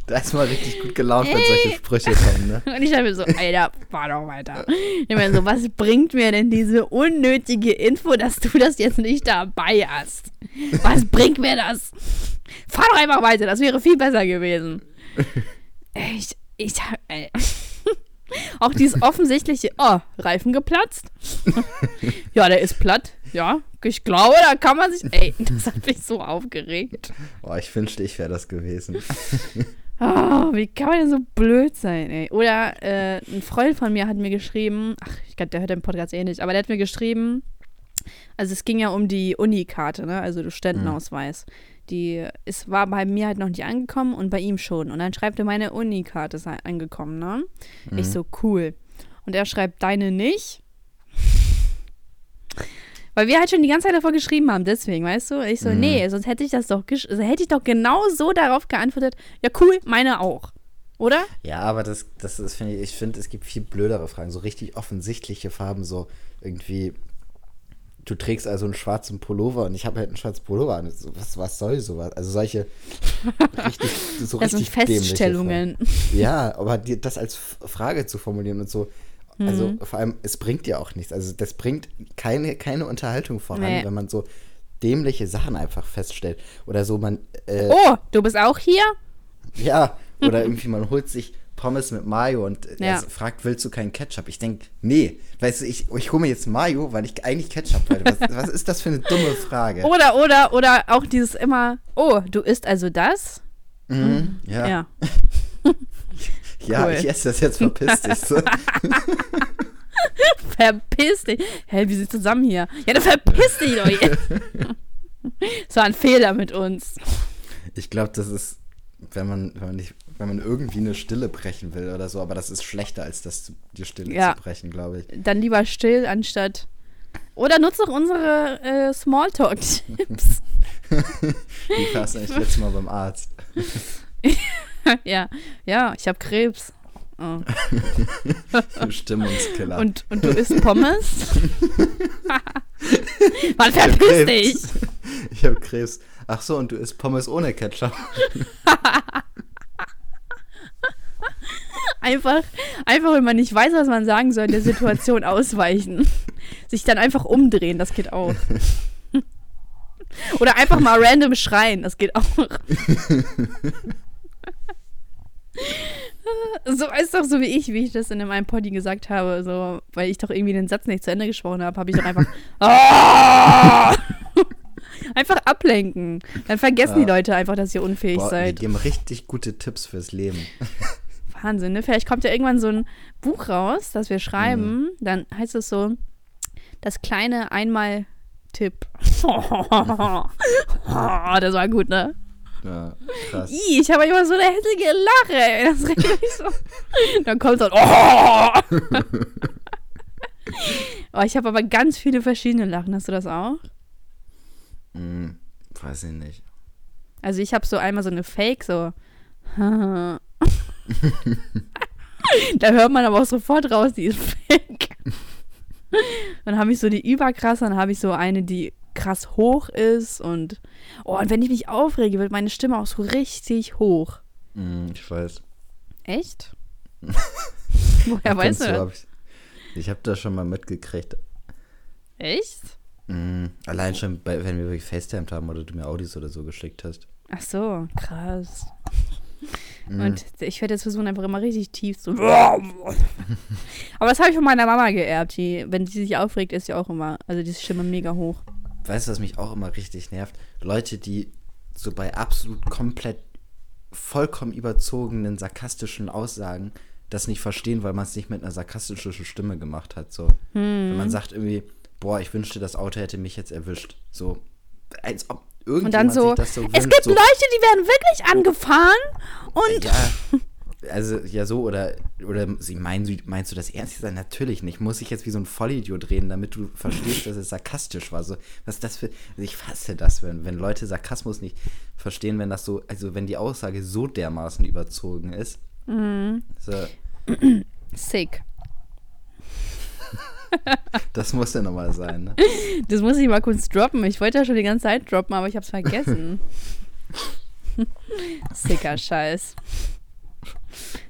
Da ist mal richtig gut gelaunt, wenn solche Sprüche kommen, ne? Und ich dachte mir so, Alter, fahr doch weiter. Ich meine so, was bringt mir denn diese unnötige Info, dass du das jetzt nicht dabei hast? Was bringt mir das? Fahr doch einfach weiter, das wäre viel besser gewesen. Ich, ich, ey. Auch dieses offensichtliche, oh, Reifen geplatzt? ja, der ist platt. Ja, ich glaube, da kann man sich, ey, das hat mich so aufgeregt. Oh, ich wünschte, ich wäre das gewesen. Oh, wie kann man denn so blöd sein, ey? Oder äh, ein Freund von mir hat mir geschrieben, ach, ich glaube, der hört den Podcast eh nicht, aber der hat mir geschrieben, also es ging ja um die Unikarte, ne? Also du Studentenausweis. Die ist, war bei mir halt noch nicht angekommen und bei ihm schon. Und dann schreibt er, meine Unikarte ist angekommen, ne? Ich so, cool. Und er schreibt, deine nicht. Weil wir halt schon die ganze Zeit davor geschrieben haben, deswegen, weißt du? Ich so, Mhm. nee, sonst hätte ich das doch, also hätte ich doch genau so darauf geantwortet, ja cool, meine auch. Oder? Ja, aber das, das ist, finde ich, ich finde, es gibt viel blödere Fragen, so richtig offensichtliche Farben, so irgendwie, du trägst also einen schwarzen Pullover und ich habe halt einen schwarzen Pullover an. Was, was soll sowas? Also solche richtig, so Das sind richtig dämliche Feststellungen. Ja, aber dir das als Frage zu formulieren und so, also Mhm. vor allem, es bringt dir auch nichts. Also das bringt keine, keine Unterhaltung voran, Nee. wenn man so dämliche Sachen einfach feststellt. Oder so, man, äh, Oh, du bist auch hier? ja, oder irgendwie man holt sich Pommes mit Mayo und Ja. er fragt, willst du keinen Ketchup? Ich denke, nee, weißt du, ich, ich hole mir jetzt Mayo, weil ich eigentlich Ketchup wollte. Was, was ist das für eine dumme Frage? Oder, oder, oder auch dieses immer, oh, du isst also das? Mhm, ja, ja, Ja. cool. ich esse das jetzt, verpiss dich. So. Verpiss dich. Hä, wir sind zusammen hier. Ja, dann verpiss dich doch jetzt. Das war ein Fehler mit uns. Ich glaube, das ist, wenn man, wenn man nicht, wenn man irgendwie eine Stille brechen will oder so, aber das ist schlechter, als das die Stille Ja. zu brechen, glaube ich. Dann lieber still, anstatt. Oder nutze doch unsere äh, Smalltalk-Tipps. Wie warst eigentlich letztes Mal beim Arzt? ja, ja, ich habe Krebs. Oh. Stimmungskiller. Und, und du isst Pommes? Mann, hab verpiss dich. Ich habe Krebs. Ach so, und du isst Pommes ohne Ketchup. Einfach, einfach, wenn man nicht weiß, was man sagen soll, der Situation ausweichen. Sich dann einfach umdrehen, das geht auch. Oder einfach mal random schreien, das geht auch. so ist doch so wie ich, wie ich das in meinem Poddy gesagt habe, so, weil ich doch irgendwie den Satz nicht zu Ende gesprochen habe, habe ich doch einfach einfach ablenken. Dann vergessen ja. die Leute einfach, dass ihr unfähig Boah, seid. Die geben richtig gute Tipps fürs Leben. Wahnsinn, ne? Vielleicht kommt ja irgendwann so ein Buch raus, das wir schreiben. Mhm. Dann heißt es so, das kleine Einmal-Tipp. das war gut, ne? Ja, krass. I, ich habe immer so eine hässliche Lache. Das regt mich so. Dann kommt so oh! oh, ich habe aber ganz viele verschiedene Lachen. Hast du das auch? Hm, weiß ich nicht. Also ich habe so einmal so eine Fake, so. da hört man aber auch sofort raus, die ist fake. dann habe ich so die überkrasse, dann habe ich so eine, die krass hoch ist und oh, und wenn ich mich aufrege, wird meine Stimme auch so richtig hoch. Mm, ich weiß. Echt? Woher weißt du das? Ich habe das schon mal mitgekriegt. Echt? Mm, allein schon, bei, wenn wir wirklich FaceTime haben oder du mir Audis oder so geschickt hast. Ach so, krass. Mm. Und ich werde jetzt versuchen, einfach immer richtig tief zu. Aber das habe ich von meiner Mama geerbt. Die, wenn sie sich aufregt, ist sie auch immer, also die Stimme mega hoch weißt du, was mich auch immer richtig nervt? Leute, die so bei absolut komplett vollkommen überzogenen, sarkastischen Aussagen das nicht verstehen, weil man es nicht mit einer sarkastischen Stimme gemacht hat. So. Hm. Wenn man sagt irgendwie, boah, ich wünschte, das Auto hätte mich jetzt erwischt. So, als ob irgendjemand und dann so, das so wünscht. Es gibt so, Leute, die werden wirklich angefahren und. Ja, also ja so oder oder sie meinen meinst du das ernst sein natürlich nicht muss ich jetzt wie so ein Vollidiot reden damit du verstehst dass es sarkastisch war so was ist das für also ich fasse das wenn wenn Leute Sarkasmus nicht verstehen wenn das so also wenn die Aussage so dermaßen überzogen ist mhm. so. sick das muss ja nochmal sein ne? das muss ich mal kurz droppen ich wollte ja schon die ganze Zeit droppen aber ich hab's vergessen sicker Scheiß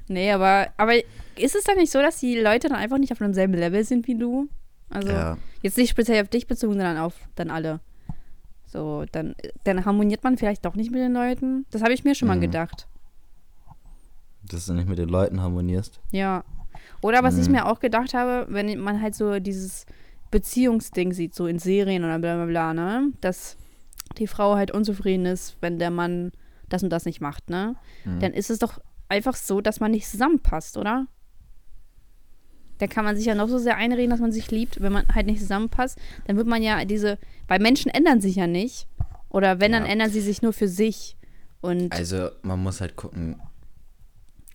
Nee, aber, aber ist es dann nicht so, dass die Leute dann einfach nicht auf demselben Level sind wie du? Also ja. jetzt nicht speziell auf dich bezogen, sondern auf dann alle. So, dann, dann harmoniert man vielleicht doch nicht mit den Leuten. Das habe ich mir schon mhm. mal gedacht. Dass du nicht mit den Leuten harmonierst? Ja. Oder was mhm. ich mir auch gedacht habe, wenn man halt so dieses Beziehungsding sieht, so in Serien oder bla bla bla, ne? Dass die Frau halt unzufrieden ist, wenn der Mann das und das nicht macht, ne? Mhm. Dann ist es doch einfach so, dass man nicht zusammenpasst, oder? Da kann man sich ja noch so sehr einreden, dass man sich liebt, wenn man halt nicht zusammenpasst. Dann wird man ja diese, weil Menschen ändern sich ja nicht. Oder wenn, ja. dann ändern sie sich nur für sich. Und also man muss halt gucken,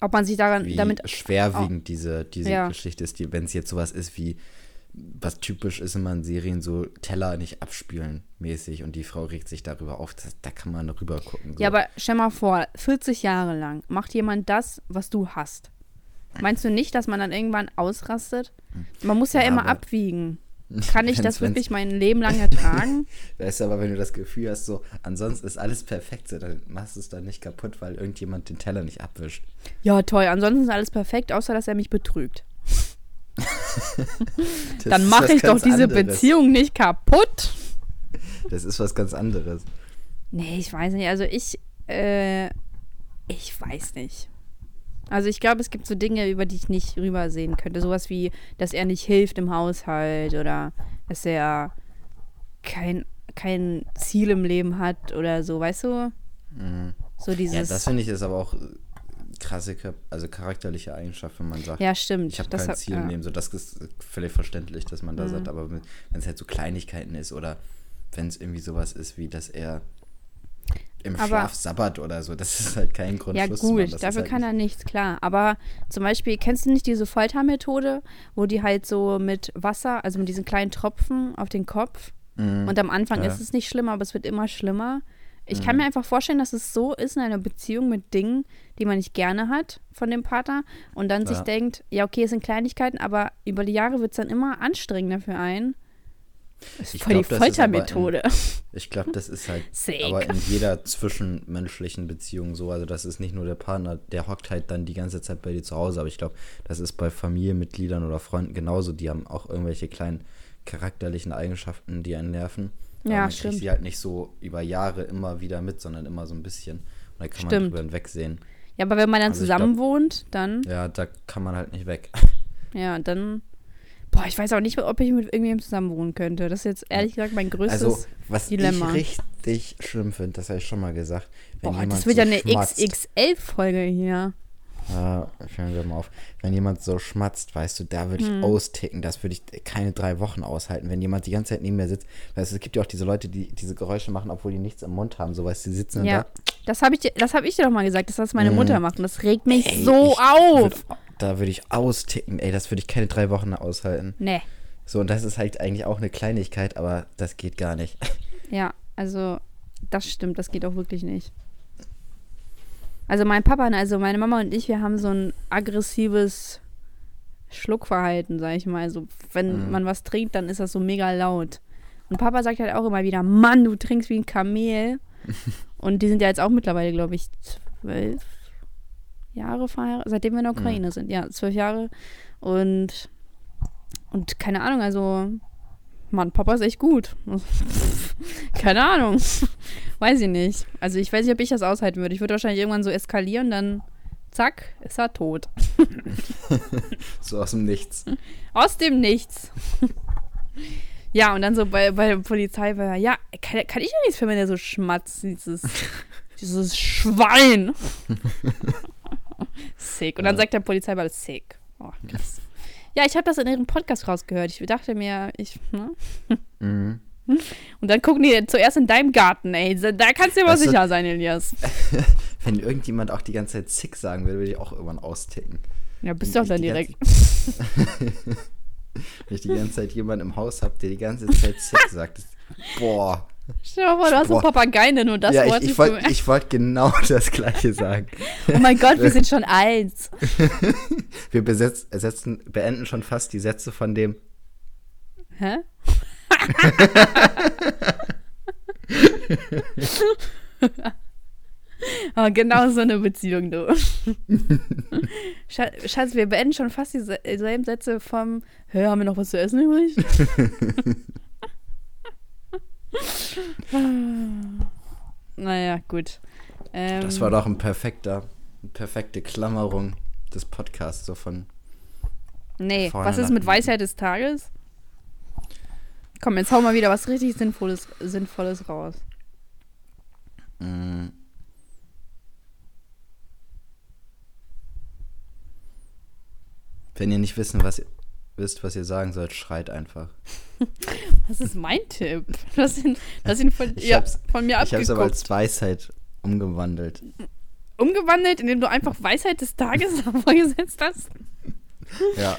ob man sich daran wie damit schwerwiegend oh, diese, diese ja. Geschichte ist, die, wenn es jetzt sowas ist wie was typisch ist immer in Serien, so Teller nicht abspülen mäßig und die Frau regt sich darüber auf. Das, da kann man rüber gucken. So. Ja, aber stell mal vor, 40 Jahre lang macht jemand das, was du hast. Meinst du nicht, dass man dann irgendwann ausrastet? Man muss ja, ja immer abwiegen. Kann ich das wirklich mein Leben lang ertragen? weißt du, aber wenn du das Gefühl hast, so, ansonsten ist alles perfekt, so, dann machst du es dann nicht kaputt, weil irgendjemand den Teller nicht abwischt. Ja, toll. Ansonsten ist alles perfekt, außer dass er mich betrügt. Dann mache ich doch diese anderes. Beziehung nicht kaputt. Das ist was ganz anderes. Nee, ich weiß nicht. Also ich, äh, ich weiß nicht. Also ich glaube, es gibt so Dinge, über die ich nicht rübersehen könnte. Sowas wie, dass er nicht hilft im Haushalt oder dass er kein, kein Ziel im Leben hat oder so, weißt du? Mhm. So dieses. Ja, das finde ich ist aber auch krasse, also charakterliche Eigenschaft, wenn man sagt, ja, stimmt. ich habe kein Ziel ja. im Leben. So, das ist völlig verständlich, dass man da mhm. sagt, aber wenn es halt so Kleinigkeiten ist oder wenn es irgendwie sowas ist, wie dass er im aber, Schlaf sabbert oder so, das ist halt kein Grund. Ja gut, dafür halt kann er nichts, klar. Aber zum Beispiel, kennst du nicht diese Foltermethode, wo die halt so mit Wasser, also mit diesen kleinen Tropfen auf den Kopf mhm. und am Anfang ja. ist es nicht schlimmer, aber es wird immer schlimmer. Ich kann mhm. mir einfach vorstellen, dass es so ist in einer Beziehung mit Dingen, die man nicht gerne hat von dem Partner und dann ja. sich denkt, ja, okay, es sind Kleinigkeiten, aber über die Jahre wird es dann immer anstrengender für einen. Das ist voll glaub, die Foltermethode. Ich glaube, das ist halt Sick. aber in jeder zwischenmenschlichen Beziehung so. Also das ist nicht nur der Partner, der hockt halt dann die ganze Zeit bei dir zu Hause, aber ich glaube, das ist bei Familienmitgliedern oder Freunden genauso. Die haben auch irgendwelche kleinen charakterlichen Eigenschaften, die einen nerven. Ja, man stimmt. sie halt nicht so über Jahre immer wieder mit, sondern immer so ein bisschen. Und da kann man Stimmt. drüber hinwegsehen. Ja, aber wenn man dann Also ich glaub- zusammen wohnt, dann, Ja, da kann man halt nicht weg. ja, dann. Boah, ich weiß auch nicht, ob ich mit irgendjemandem zusammen wohnen könnte. Das ist jetzt ehrlich gesagt mein größtes. Also, was Dilemma. ich richtig schlimm finde, das habe ich schon mal gesagt. Wenn boah, das wird so ja eine XXL-Folge hier. Ja, hören wir mal auf. Wenn jemand so schmatzt, weißt du, da würde ich Hm. austicken. Das würde ich keine drei Wochen aushalten. Wenn jemand die ganze Zeit neben mir sitzt, weißt du, es gibt ja auch diese Leute, die diese Geräusche machen, obwohl die nichts im Mund haben. So, weißt du, die sitzen Ja, da. das habe ich, dir- das hab ich dir doch mal gesagt, dass das meine Mhm. Mutter macht. Und das regt mich Ey, so auf. Würd, da würde ich austicken. Ey, das würde ich keine drei Wochen aushalten. Nee. So, und das ist halt eigentlich auch eine Kleinigkeit, aber das geht gar nicht. Ja, also das stimmt, das geht auch wirklich nicht. Also mein Papa, also meine Mama und ich, wir haben so ein aggressives Schluckverhalten, sag ich mal. Also wenn Mhm. man was trinkt, dann ist das so mega laut. Und Papa sagt halt auch immer wieder, Mann, du trinkst wie ein Kamel. und die sind ja jetzt auch mittlerweile, glaube ich, zwölf Jahre verheiratet, seitdem wir in der Ukraine sind. Ja, zwölf Jahre. Und, und keine Ahnung, also Mann, Papa ist echt gut. Keine Ahnung. weiß ich nicht. Also ich weiß nicht, ob ich das aushalten würde. Ich würde wahrscheinlich irgendwann so eskalieren, dann zack, ist er tot. So aus dem Nichts. Aus dem Nichts. ja, und dann so bei, bei der Polizei war er, ja, kann, kann ich ja nichts für, wenn er so schmatzt, dieses, dieses Schwein. Sick. Und dann sagt der Polizei mal sick. Oh, krass. Ja, ich habe das in ihrem Podcast rausgehört. Ich dachte mir, ich, ne? Mhm. Und dann gucken die zuerst in deinem Garten, ey. Da kannst du dir mal du- sicher sein, Elias. Wenn irgendjemand auch die ganze Zeit sick sagen würde, würde ich auch irgendwann austicken. Ja, bist doch dann direkt. Wenn ich die ganze Zeit jemanden im Haus habe, der die ganze Zeit sick sagt. Boah. Stell dir mal vor, du hast Boah. Papageien, nur das ja, Wort ich, ich wollte wollt genau das Gleiche sagen. Oh mein Gott, wir sind schon eins. Wir besetz, ersetzen, beenden schon fast die Sätze von dem. Hä? Aber genau so eine Beziehung, du. Scha- Schatz, wir beenden schon fast dieselben Sätze vom Hä, haben wir noch was zu essen übrig? naja, gut. Ähm, Das war doch ein perfekter, eine perfekte Klammerung des Podcasts, so von. Nee, was ist mit. Weisheit des Tages? Komm, jetzt hau mal wieder was richtig Sinnvolles, Sinnvolles raus. Mm, wenn ihr nicht wissen, was ihr, wisst, was ihr sagen sollt, schreit einfach. Das ist mein Tipp. Ihn, du hast ihn von, Ich ja, von mir Ich habe es aber abgeguckt. als Weisheit umgewandelt. Umgewandelt, indem du einfach Weisheit des Tages vorgesetzt hast. Ja.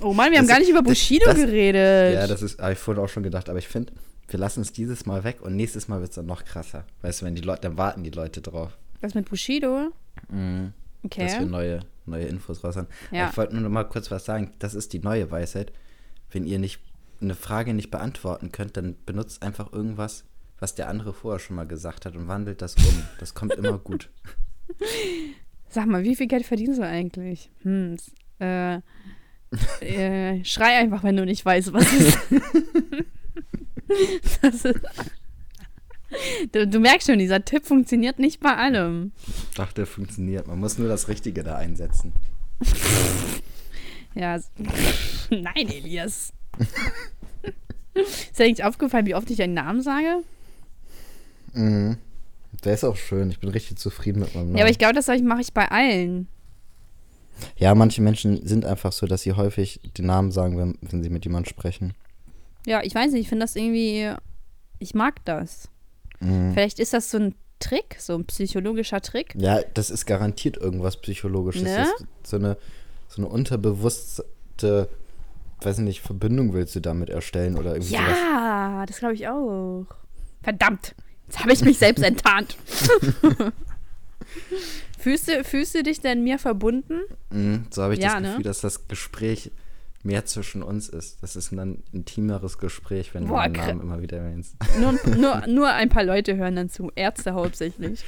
Oh Mann, wir haben Das- gar nicht über das- Bushido das- geredet. Ja, das ist, habe ich vorhin auch schon gedacht, aber ich finde, wir lassen es dieses Mal weg und nächstes Mal wird es dann noch krasser. Weißt du, wenn die Leute, dann warten die Leute drauf. was mit Bushido? Mhm. Dass wir Okay. neue, neue Infos raus haben. Ja. Ich wollte nur noch mal kurz was sagen. Das ist die neue Weisheit. Wenn ihr nicht eine Frage nicht beantworten könnt, dann benutzt einfach irgendwas, was der andere vorher schon mal gesagt hat und wandelt das um. Das kommt immer gut. Sag mal, wie viel Geld verdienst du eigentlich? Hm, äh, äh, schrei einfach, wenn du nicht weißt, was ist. das ist du, du merkst schon, dieser Tipp funktioniert nicht bei allem. Ich dachte, der funktioniert. Man muss nur das Richtige da einsetzen. Ja, nein, Elias. ist dir eigentlich aufgefallen, wie oft ich deinen Namen sage? Mhm. Der ist auch schön. Ich bin richtig zufrieden mit meinem Namen. Ja, aber ich glaube, das mache ich bei allen. ja, manche Menschen sind einfach so, dass sie häufig den Namen sagen, wenn, wenn sie mit jemandem sprechen. Ja, ich weiß nicht, ich finde das irgendwie, ich mag das. Mhm. Vielleicht ist das so ein Trick, so ein psychologischer Trick. Ja, das ist garantiert irgendwas Psychologisches. Ne? Das ist so eine, so eine unterbewusste, weiß nicht, Verbindung willst du damit erstellen oder irgendwie sowas. Ja, das glaube ich auch. Verdammt, jetzt habe ich mich selbst enttarnt. fühlst, du, fühlst du dich denn mir verbunden? Mhm, so habe ich Ja, das ne? Gefühl, dass das Gespräch mehr zwischen uns ist. Das ist ein intimeres Gespräch, wenn Boah, du den Namen immer wieder erwähnst. Nur, nur, nur ein paar Leute hören dann zu. Ärzte hauptsächlich.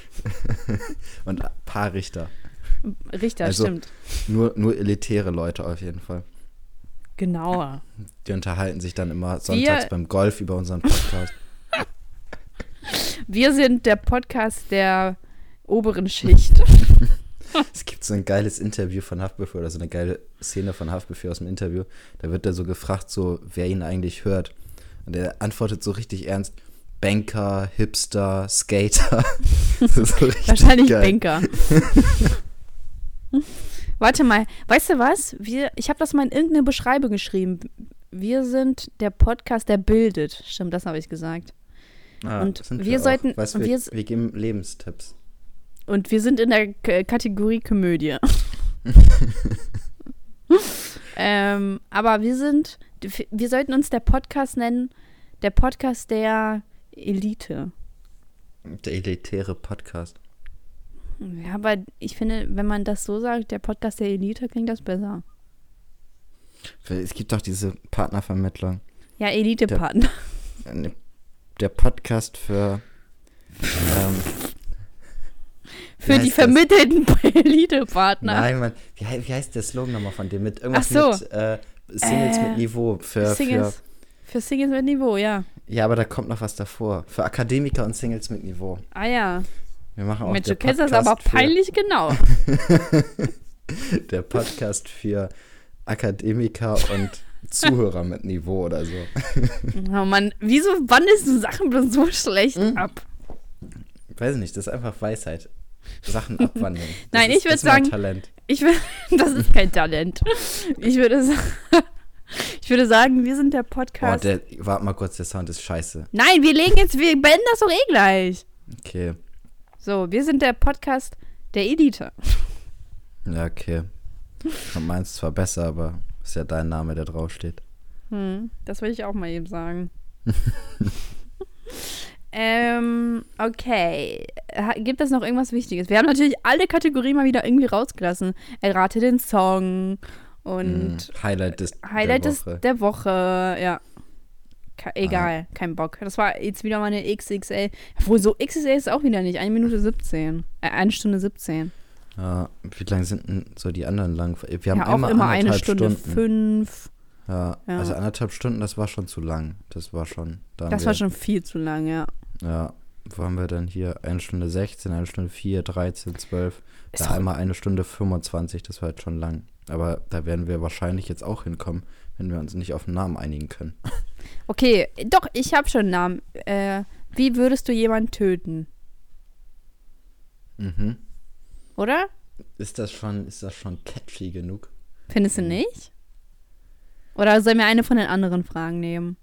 Und ein paar Richter. Richter, Also- stimmt. Nur, nur elitäre Leute auf jeden Fall. Genauer. Die unterhalten sich dann immer sonntags Wir- beim Golf über unseren Podcast. Wir sind der Podcast der oberen Schicht. es gibt so ein geiles Interview von Haftbefehl oder so eine geile Szene von Haftbefehl aus dem Interview. Da wird er so gefragt, so wer ihn eigentlich hört. Und er antwortet so richtig ernst: Banker, Hipster, Skater. So Wahrscheinlich geil. Banker. Warte mal, weißt du was? Wir, ich habe das mal in irgendeine Beschreibung geschrieben. Wir sind der Podcast, der bildet. Stimmt, das habe ich gesagt. Ah, Und sind wir auch. sollten- Weißt, wir, wir- wir geben Lebenstipps. Und wir sind in der K Kategorie Komödie. ähm, aber wir sind, wir sollten uns der Podcast nennen, der Podcast der Elite. Der elitäre Podcast. Ja, aber ich finde, wenn man das so sagt, der Podcast der Elite, klingt das besser. Es gibt doch diese Partnervermittlung. Ja, Elite-Partner. Äh, Der Podcast für. ähm, Für die vermittelten Elite-Partner. Nein, Mann. Wie, wie heißt der Slogan nochmal von dem? Mit irgendwas so. mit äh, Singles Äh, mit Niveau. Für, für, Singles. Für Singles mit Niveau, ja. ja, aber da kommt noch was davor. Für Akademiker und Singles mit Niveau. Ah ja. Wir machen auch Mensch, der du kennst das aber peinlich genau. Für, der Podcast für Akademiker und Zuhörer mit Niveau oder so. Oh Mann, wieso wandelst du Sachen bloß so schlecht Hm? ab? Weiß nicht, das ist einfach Weisheit. Sachen abwandeln. Nein, ist, ich würd das ist mein sagen- Talent. Ich will, das ist kein Talent. Ich würde, ich würde sagen, wir sind der Podcast. der, warte mal kurz, der Sound ist scheiße. Nein, wir legen jetzt, wir beenden das doch eh gleich. Okay. So, wir sind der Podcast der Elite. Ja, okay. Und meins zwar besser, aber ist ja dein Name, der draufsteht. Hm, das will ich auch mal eben sagen. Ähm, okay. Gibt es noch irgendwas Wichtiges? Wir haben natürlich alle Kategorien mal wieder irgendwie rausgelassen. Errate den Song und Mm, Highlight des Highlight der des, Woche. der Woche, ja. Ke egal, kein Bock. Das war jetzt wieder mal eine XXL. Obwohl, so XXL ist auch wieder nicht. Eine Minute 17. Äh, eine Stunde 17. Ja, wie lang sind denn so die anderen lang? Wir haben ja, auch immer, immer eine Stunde Stunden. fünf. Ja, Ja. also anderthalb Stunden, das war schon zu lang. Das war schon. Da Das war schon viel zu lang, ja. Ja, wo haben wir denn hier? Eine Stunde 16, eine Stunde 4, 13, 12. Ist Da einmal eine Stunde 25, das war jetzt schon lang. Aber da werden wir wahrscheinlich jetzt auch hinkommen, wenn wir uns nicht auf einen Namen einigen können. Okay, doch, ich habe schon einen Namen. Äh, wie würdest du jemanden töten? Mhm. Oder? Ist das schon, ist das schon catchy genug? Findest du nicht? Oder sollen wir eine von den anderen Fragen nehmen?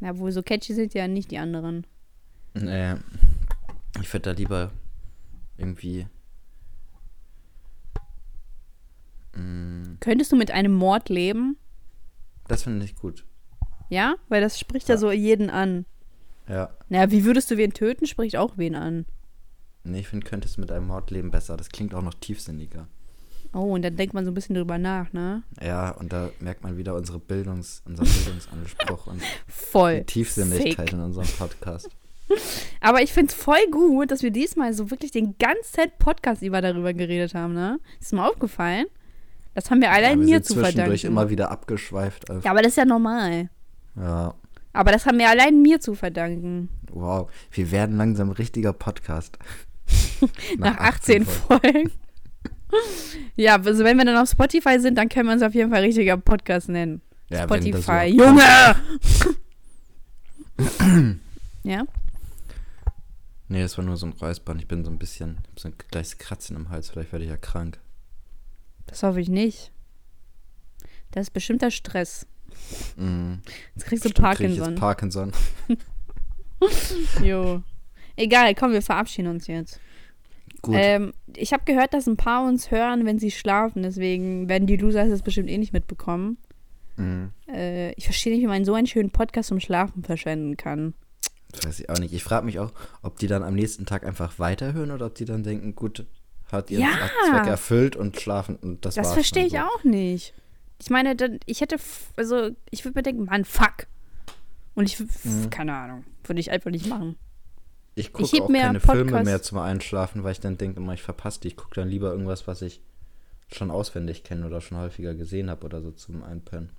Ja, wohl so catchy sind ja nicht die anderen. Nee. Ich würde da lieber irgendwie. Mm, Könntest du mit einem Mord leben? Das finde ich gut. Ja? Weil das spricht ja, Ja. so jeden an. Ja. Naja, wie würdest du wen töten, spricht auch wen an. Nee, ich finde, könntest mit einem Mordleben besser. Das klingt auch noch tiefsinniger. Oh, und dann denkt man so ein bisschen drüber nach, ne? Ja, und da merkt man wieder unsere Bildungs, unseren Bildungsanspruch und Voll. die Tiefsinnigkeit fake. in unserem Podcast. Aber ich finde es voll gut, dass wir diesmal so wirklich den ganzen Podcast über darüber geredet haben, ne? Ist mir aufgefallen? Das haben wir allein ja, wir mir zu zwischendurch verdanken. immer wieder abgeschweift. Ja, aber das ist ja normal. ja, Aber das haben wir allein mir zu verdanken. wow. Wir werden langsam ein richtiger Podcast. Nach 18 Folgen. Ja, also wenn wir dann auf Spotify sind, dann können wir uns auf jeden Fall richtiger Podcast nennen. Ja, Spotify. Junge! ja? Nee, das war nur so ein Räuspern. Ich bin so ein bisschen, hab so ein gleiches Kratzen im Hals. Vielleicht werde ich ja krank. Das hoffe ich nicht. Das ist bestimmter Stress. Mhm. Jetzt kriegst du Bestimmt krieg ich Parkinson. Jetzt Parkinson. Jo. Egal, komm, wir verabschieden uns jetzt. Gut. Ähm, ich habe gehört, dass ein paar uns hören, wenn sie schlafen. Deswegen werden die Loser das bestimmt eh nicht mitbekommen. Mhm. Äh, ich verstehe nicht, wie man so einen schönen Podcast zum Schlafen verschwenden kann. Das weiß ich auch nicht. Ich frage mich auch, ob die dann am nächsten Tag einfach weiterhören oder ob die dann denken, gut, hat ihren Ja. Zweck erfüllt und schlafen und das Das war's verstehe dann ich so. auch nicht. Ich meine, dann, ich hätte, also ich würde mir denken, Mann, fuck. Und ich, Mhm. keine Ahnung, würde ich einfach nicht machen. Ich gucke auch keine Podcast- Filme mehr zum Einschlafen, weil ich dann denke immer, ich verpasse die. Ich gucke dann lieber irgendwas, was ich schon auswendig kenne oder schon häufiger gesehen habe oder so zum Einpennen.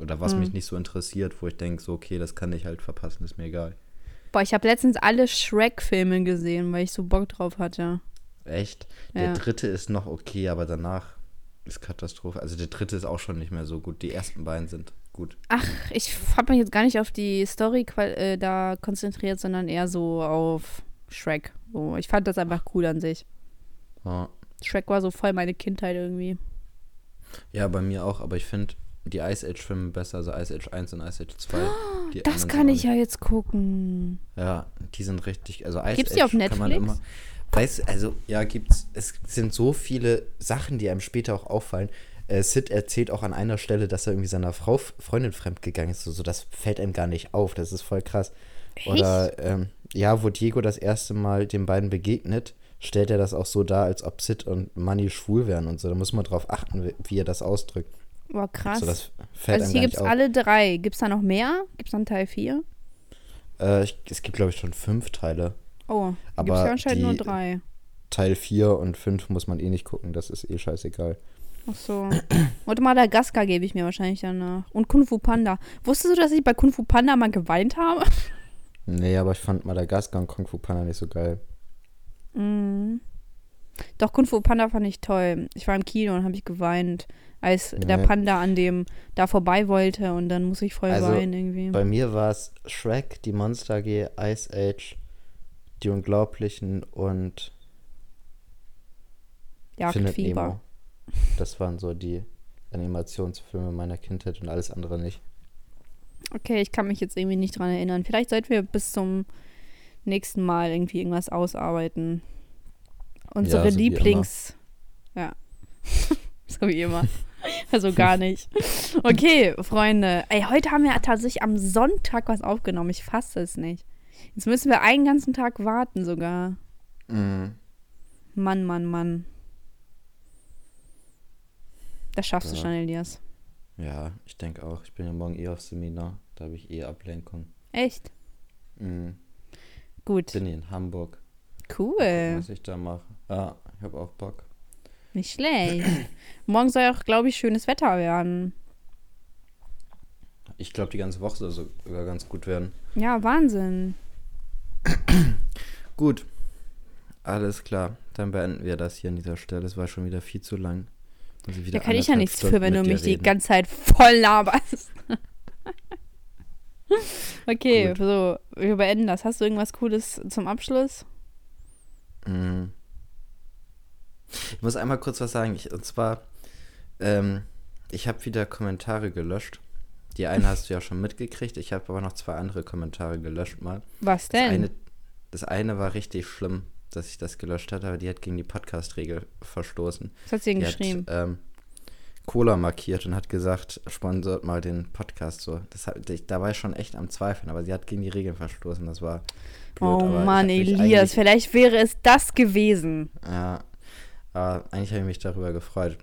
Oder was Mhm. mich nicht so interessiert, wo ich denke, so, okay, das kann ich halt verpassen, ist mir egal. Boah, ich habe letztens alle Shrek-Filme gesehen, weil ich so Bock drauf hatte. Echt? Der Ja. dritte ist noch okay, aber danach ist Katastrophe. Also der dritte ist auch schon nicht mehr so gut. Die ersten beiden sind gut. Ach, ich habe mich jetzt gar nicht auf die Story äh, da konzentriert, sondern eher so auf Shrek. So, ich fand das einfach cool an sich. Ja. Shrek war so voll meine Kindheit irgendwie. Ja, bei mir auch, aber ich finde die Ice Age Filme besser, also Ice Age 1 und Ice Age 2. Die Das kann ich ja jetzt gucken. Ja, die sind richtig. Also Ice Gibt's Age die auf kann man Netflix? immer. Weißt du, also ja, gibt's. Es sind so viele Sachen, die einem später auch auffallen. Äh, Sid erzählt auch an einer Stelle, dass er irgendwie seiner Frau Freundin fremdgegangen ist. So, so, das fällt einem gar nicht auf. Das ist voll krass. Oder ähm, ja, wo Diego das erste Mal den beiden begegnet, stellt er das auch so dar, als ob Sid und Manny schwul wären und so. Da muss man drauf achten, wie, er das ausdrückt. Boah, krass. So, das fällt also hier gibt es alle drei. Gibt es da noch mehr? Gibt es dann Teil 4? Äh, es gibt, glaube ich, schon fünf Teile. Oh, gibt es ja anscheinend nur drei. Teil 4 und 5 muss man eh nicht gucken, das ist eh scheißegal. Ach so. Und Madagaskar gebe ich mir wahrscheinlich danach. Und Kung Fu Panda. Wusstest du, dass ich bei Kung Fu Panda mal geweint habe? Nee, aber ich fand Madagaskar und Kung Fu Panda nicht so geil. Mhm. Doch, Kung Fu Panda fand ich toll. Ich war im Kino und habe ich geweint, als der Nee. Panda an dem da vorbei wollte und dann muss ich voll Also, weinen irgendwie. Bei mir war es Shrek, die Monster AG, Ice Age, die Unglaublichen und Jagdfieber. Das waren so die Animationsfilme meiner Kindheit und alles andere nicht. Okay, ich kann mich jetzt irgendwie nicht dran erinnern. Vielleicht sollten wir bis zum nächsten Mal irgendwie irgendwas ausarbeiten. Unsere Ja, so wie Lieblings. Ja. so wie immer. Also gar nicht. Okay, Freunde. Ey, heute haben wir tatsächlich am Sonntag was aufgenommen. Ich fasse es nicht. Jetzt müssen wir einen ganzen Tag warten sogar. Mhm. Mann, Mann, Mann. Das schaffst du Ja. schon, Elias. Ja, ich denke auch. Ich bin ja morgen eh auf Seminar. Da habe ich eh Ablenkung. Echt? Mhm. Gut. Bin hier in Hamburg. Cool. Was ich da mache. Ja, ich habe auch Bock. Nicht schlecht. Morgen soll auch, glaube ich, schönes Wetter werden. Ich glaube, die ganze Woche soll sogar ganz gut werden. Ja, Wahnsinn. Gut. Alles klar. Dann beenden wir das hier an dieser Stelle. Es war schon wieder viel zu lang. Da kann ich ja nichts Stunden für, wenn du mich die ganze Zeit voll laberst. okay, Gut. so, wir beenden das. Hast du irgendwas Cooles zum Abschluss? Mhm. Ich muss einmal kurz was sagen. Ich, und zwar, ähm, ich habe wieder Kommentare gelöscht. Die eine hast du ja schon mitgekriegt. Ich habe aber noch zwei andere Kommentare gelöscht mal. Was Das denn? eine, das eine war richtig schlimm, dass ich das gelöscht hatte, aber die hat gegen die Podcast-Regel verstoßen. Was hat sie denn Die geschrieben? hat ähm, Cola markiert und hat gesagt, sponsort mal den Podcast so. Das hat, ich, da war ich schon echt am Zweifeln, aber sie hat gegen die Regeln verstoßen. Das war blöd. oh Mann, Elias, vielleicht wäre es das gewesen. Ja, aber eigentlich habe ich mich darüber gefreut.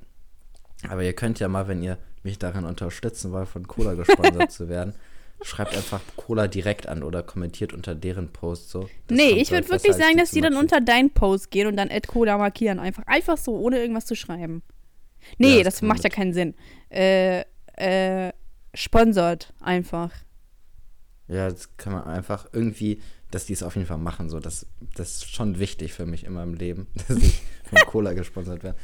Aber ihr könnt ja mal, wenn ihr mich darin unterstützen wollt, von Cola gesponsert zu werden, schreibt einfach Cola direkt an oder kommentiert unter deren Post so. Das nee, ich würde wirklich sagen, dass die dann unter deinen Post gehen und dann Ed Cola markieren. Einfach, einfach so, ohne irgendwas zu schreiben. Nee, Ja, das, das macht man ja keinen Sinn. Äh, äh, sponsort einfach. Ja, das kann man einfach irgendwie, dass die es auf jeden Fall machen. So, das, das ist schon wichtig für mich in meinem Leben, dass ich von Cola gesponsert werde.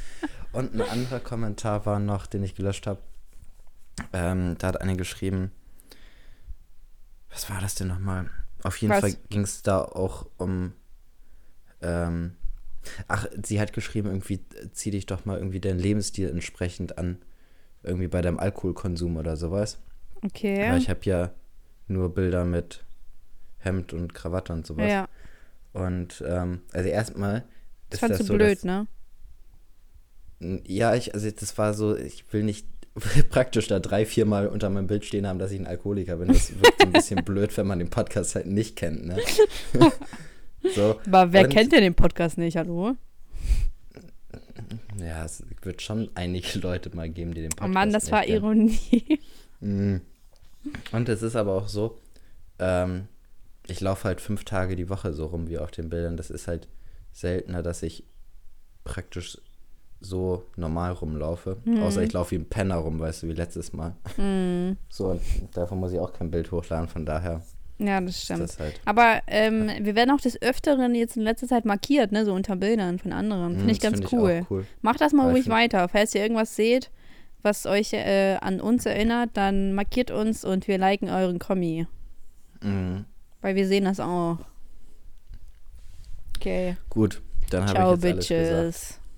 Und ein anderer Kommentar war noch, den ich gelöscht habe. Ähm, da hat eine geschrieben, was war das denn nochmal? Auf jeden Was? Fall ging es da auch um, ähm, ach, sie hat geschrieben, irgendwie, zieh dich doch mal irgendwie deinen Lebensstil entsprechend an, irgendwie bei deinem Alkoholkonsum oder sowas. Okay. Weil ich habe ja nur Bilder mit Hemd und Krawatte und sowas. ja, Und ähm, also erstmal das fandst das du so, blöd, dass, ne? Ja, ich, also das war so, ich will nicht praktisch da drei, vier Mal unter meinem Bild stehen haben, dass ich ein Alkoholiker bin. Das wirkt ein bisschen blöd, wenn man den Podcast halt nicht kennt, ne? so, Aber wer und- kennt denn den Podcast nicht, hallo? Ja, Ja, es wird schon einige Leute mal geben, die den Podcast Oh Mann, das war kennen. Ironie. Mhm. Und es ist aber auch so, ähm, ich laufe halt fünf Tage die Woche so rum wie auf den Bildern. Das ist halt seltener, dass ich praktisch so normal rumlaufe. Mhm. Außer ich laufe wie ein Penner rum, weißt du, wie letztes Mal. Mhm. So, und davon muss ich auch kein Bild hochladen, von daher. Ja, das stimmt. Das halt Aber ähm, wir werden auch des Öfteren jetzt in letzter Zeit markiert, ne, so unter Bildern von anderen. Finde mhm, ich ganz find cool. Ich cool. Macht das mal ruhig weiter. Falls ihr irgendwas seht, was euch äh, an uns erinnert, dann markiert uns und wir liken euren Kommi. Mhm. Weil wir sehen das auch. Okay. Gut, dann habe ich jetzt Bitches. alles gesagt.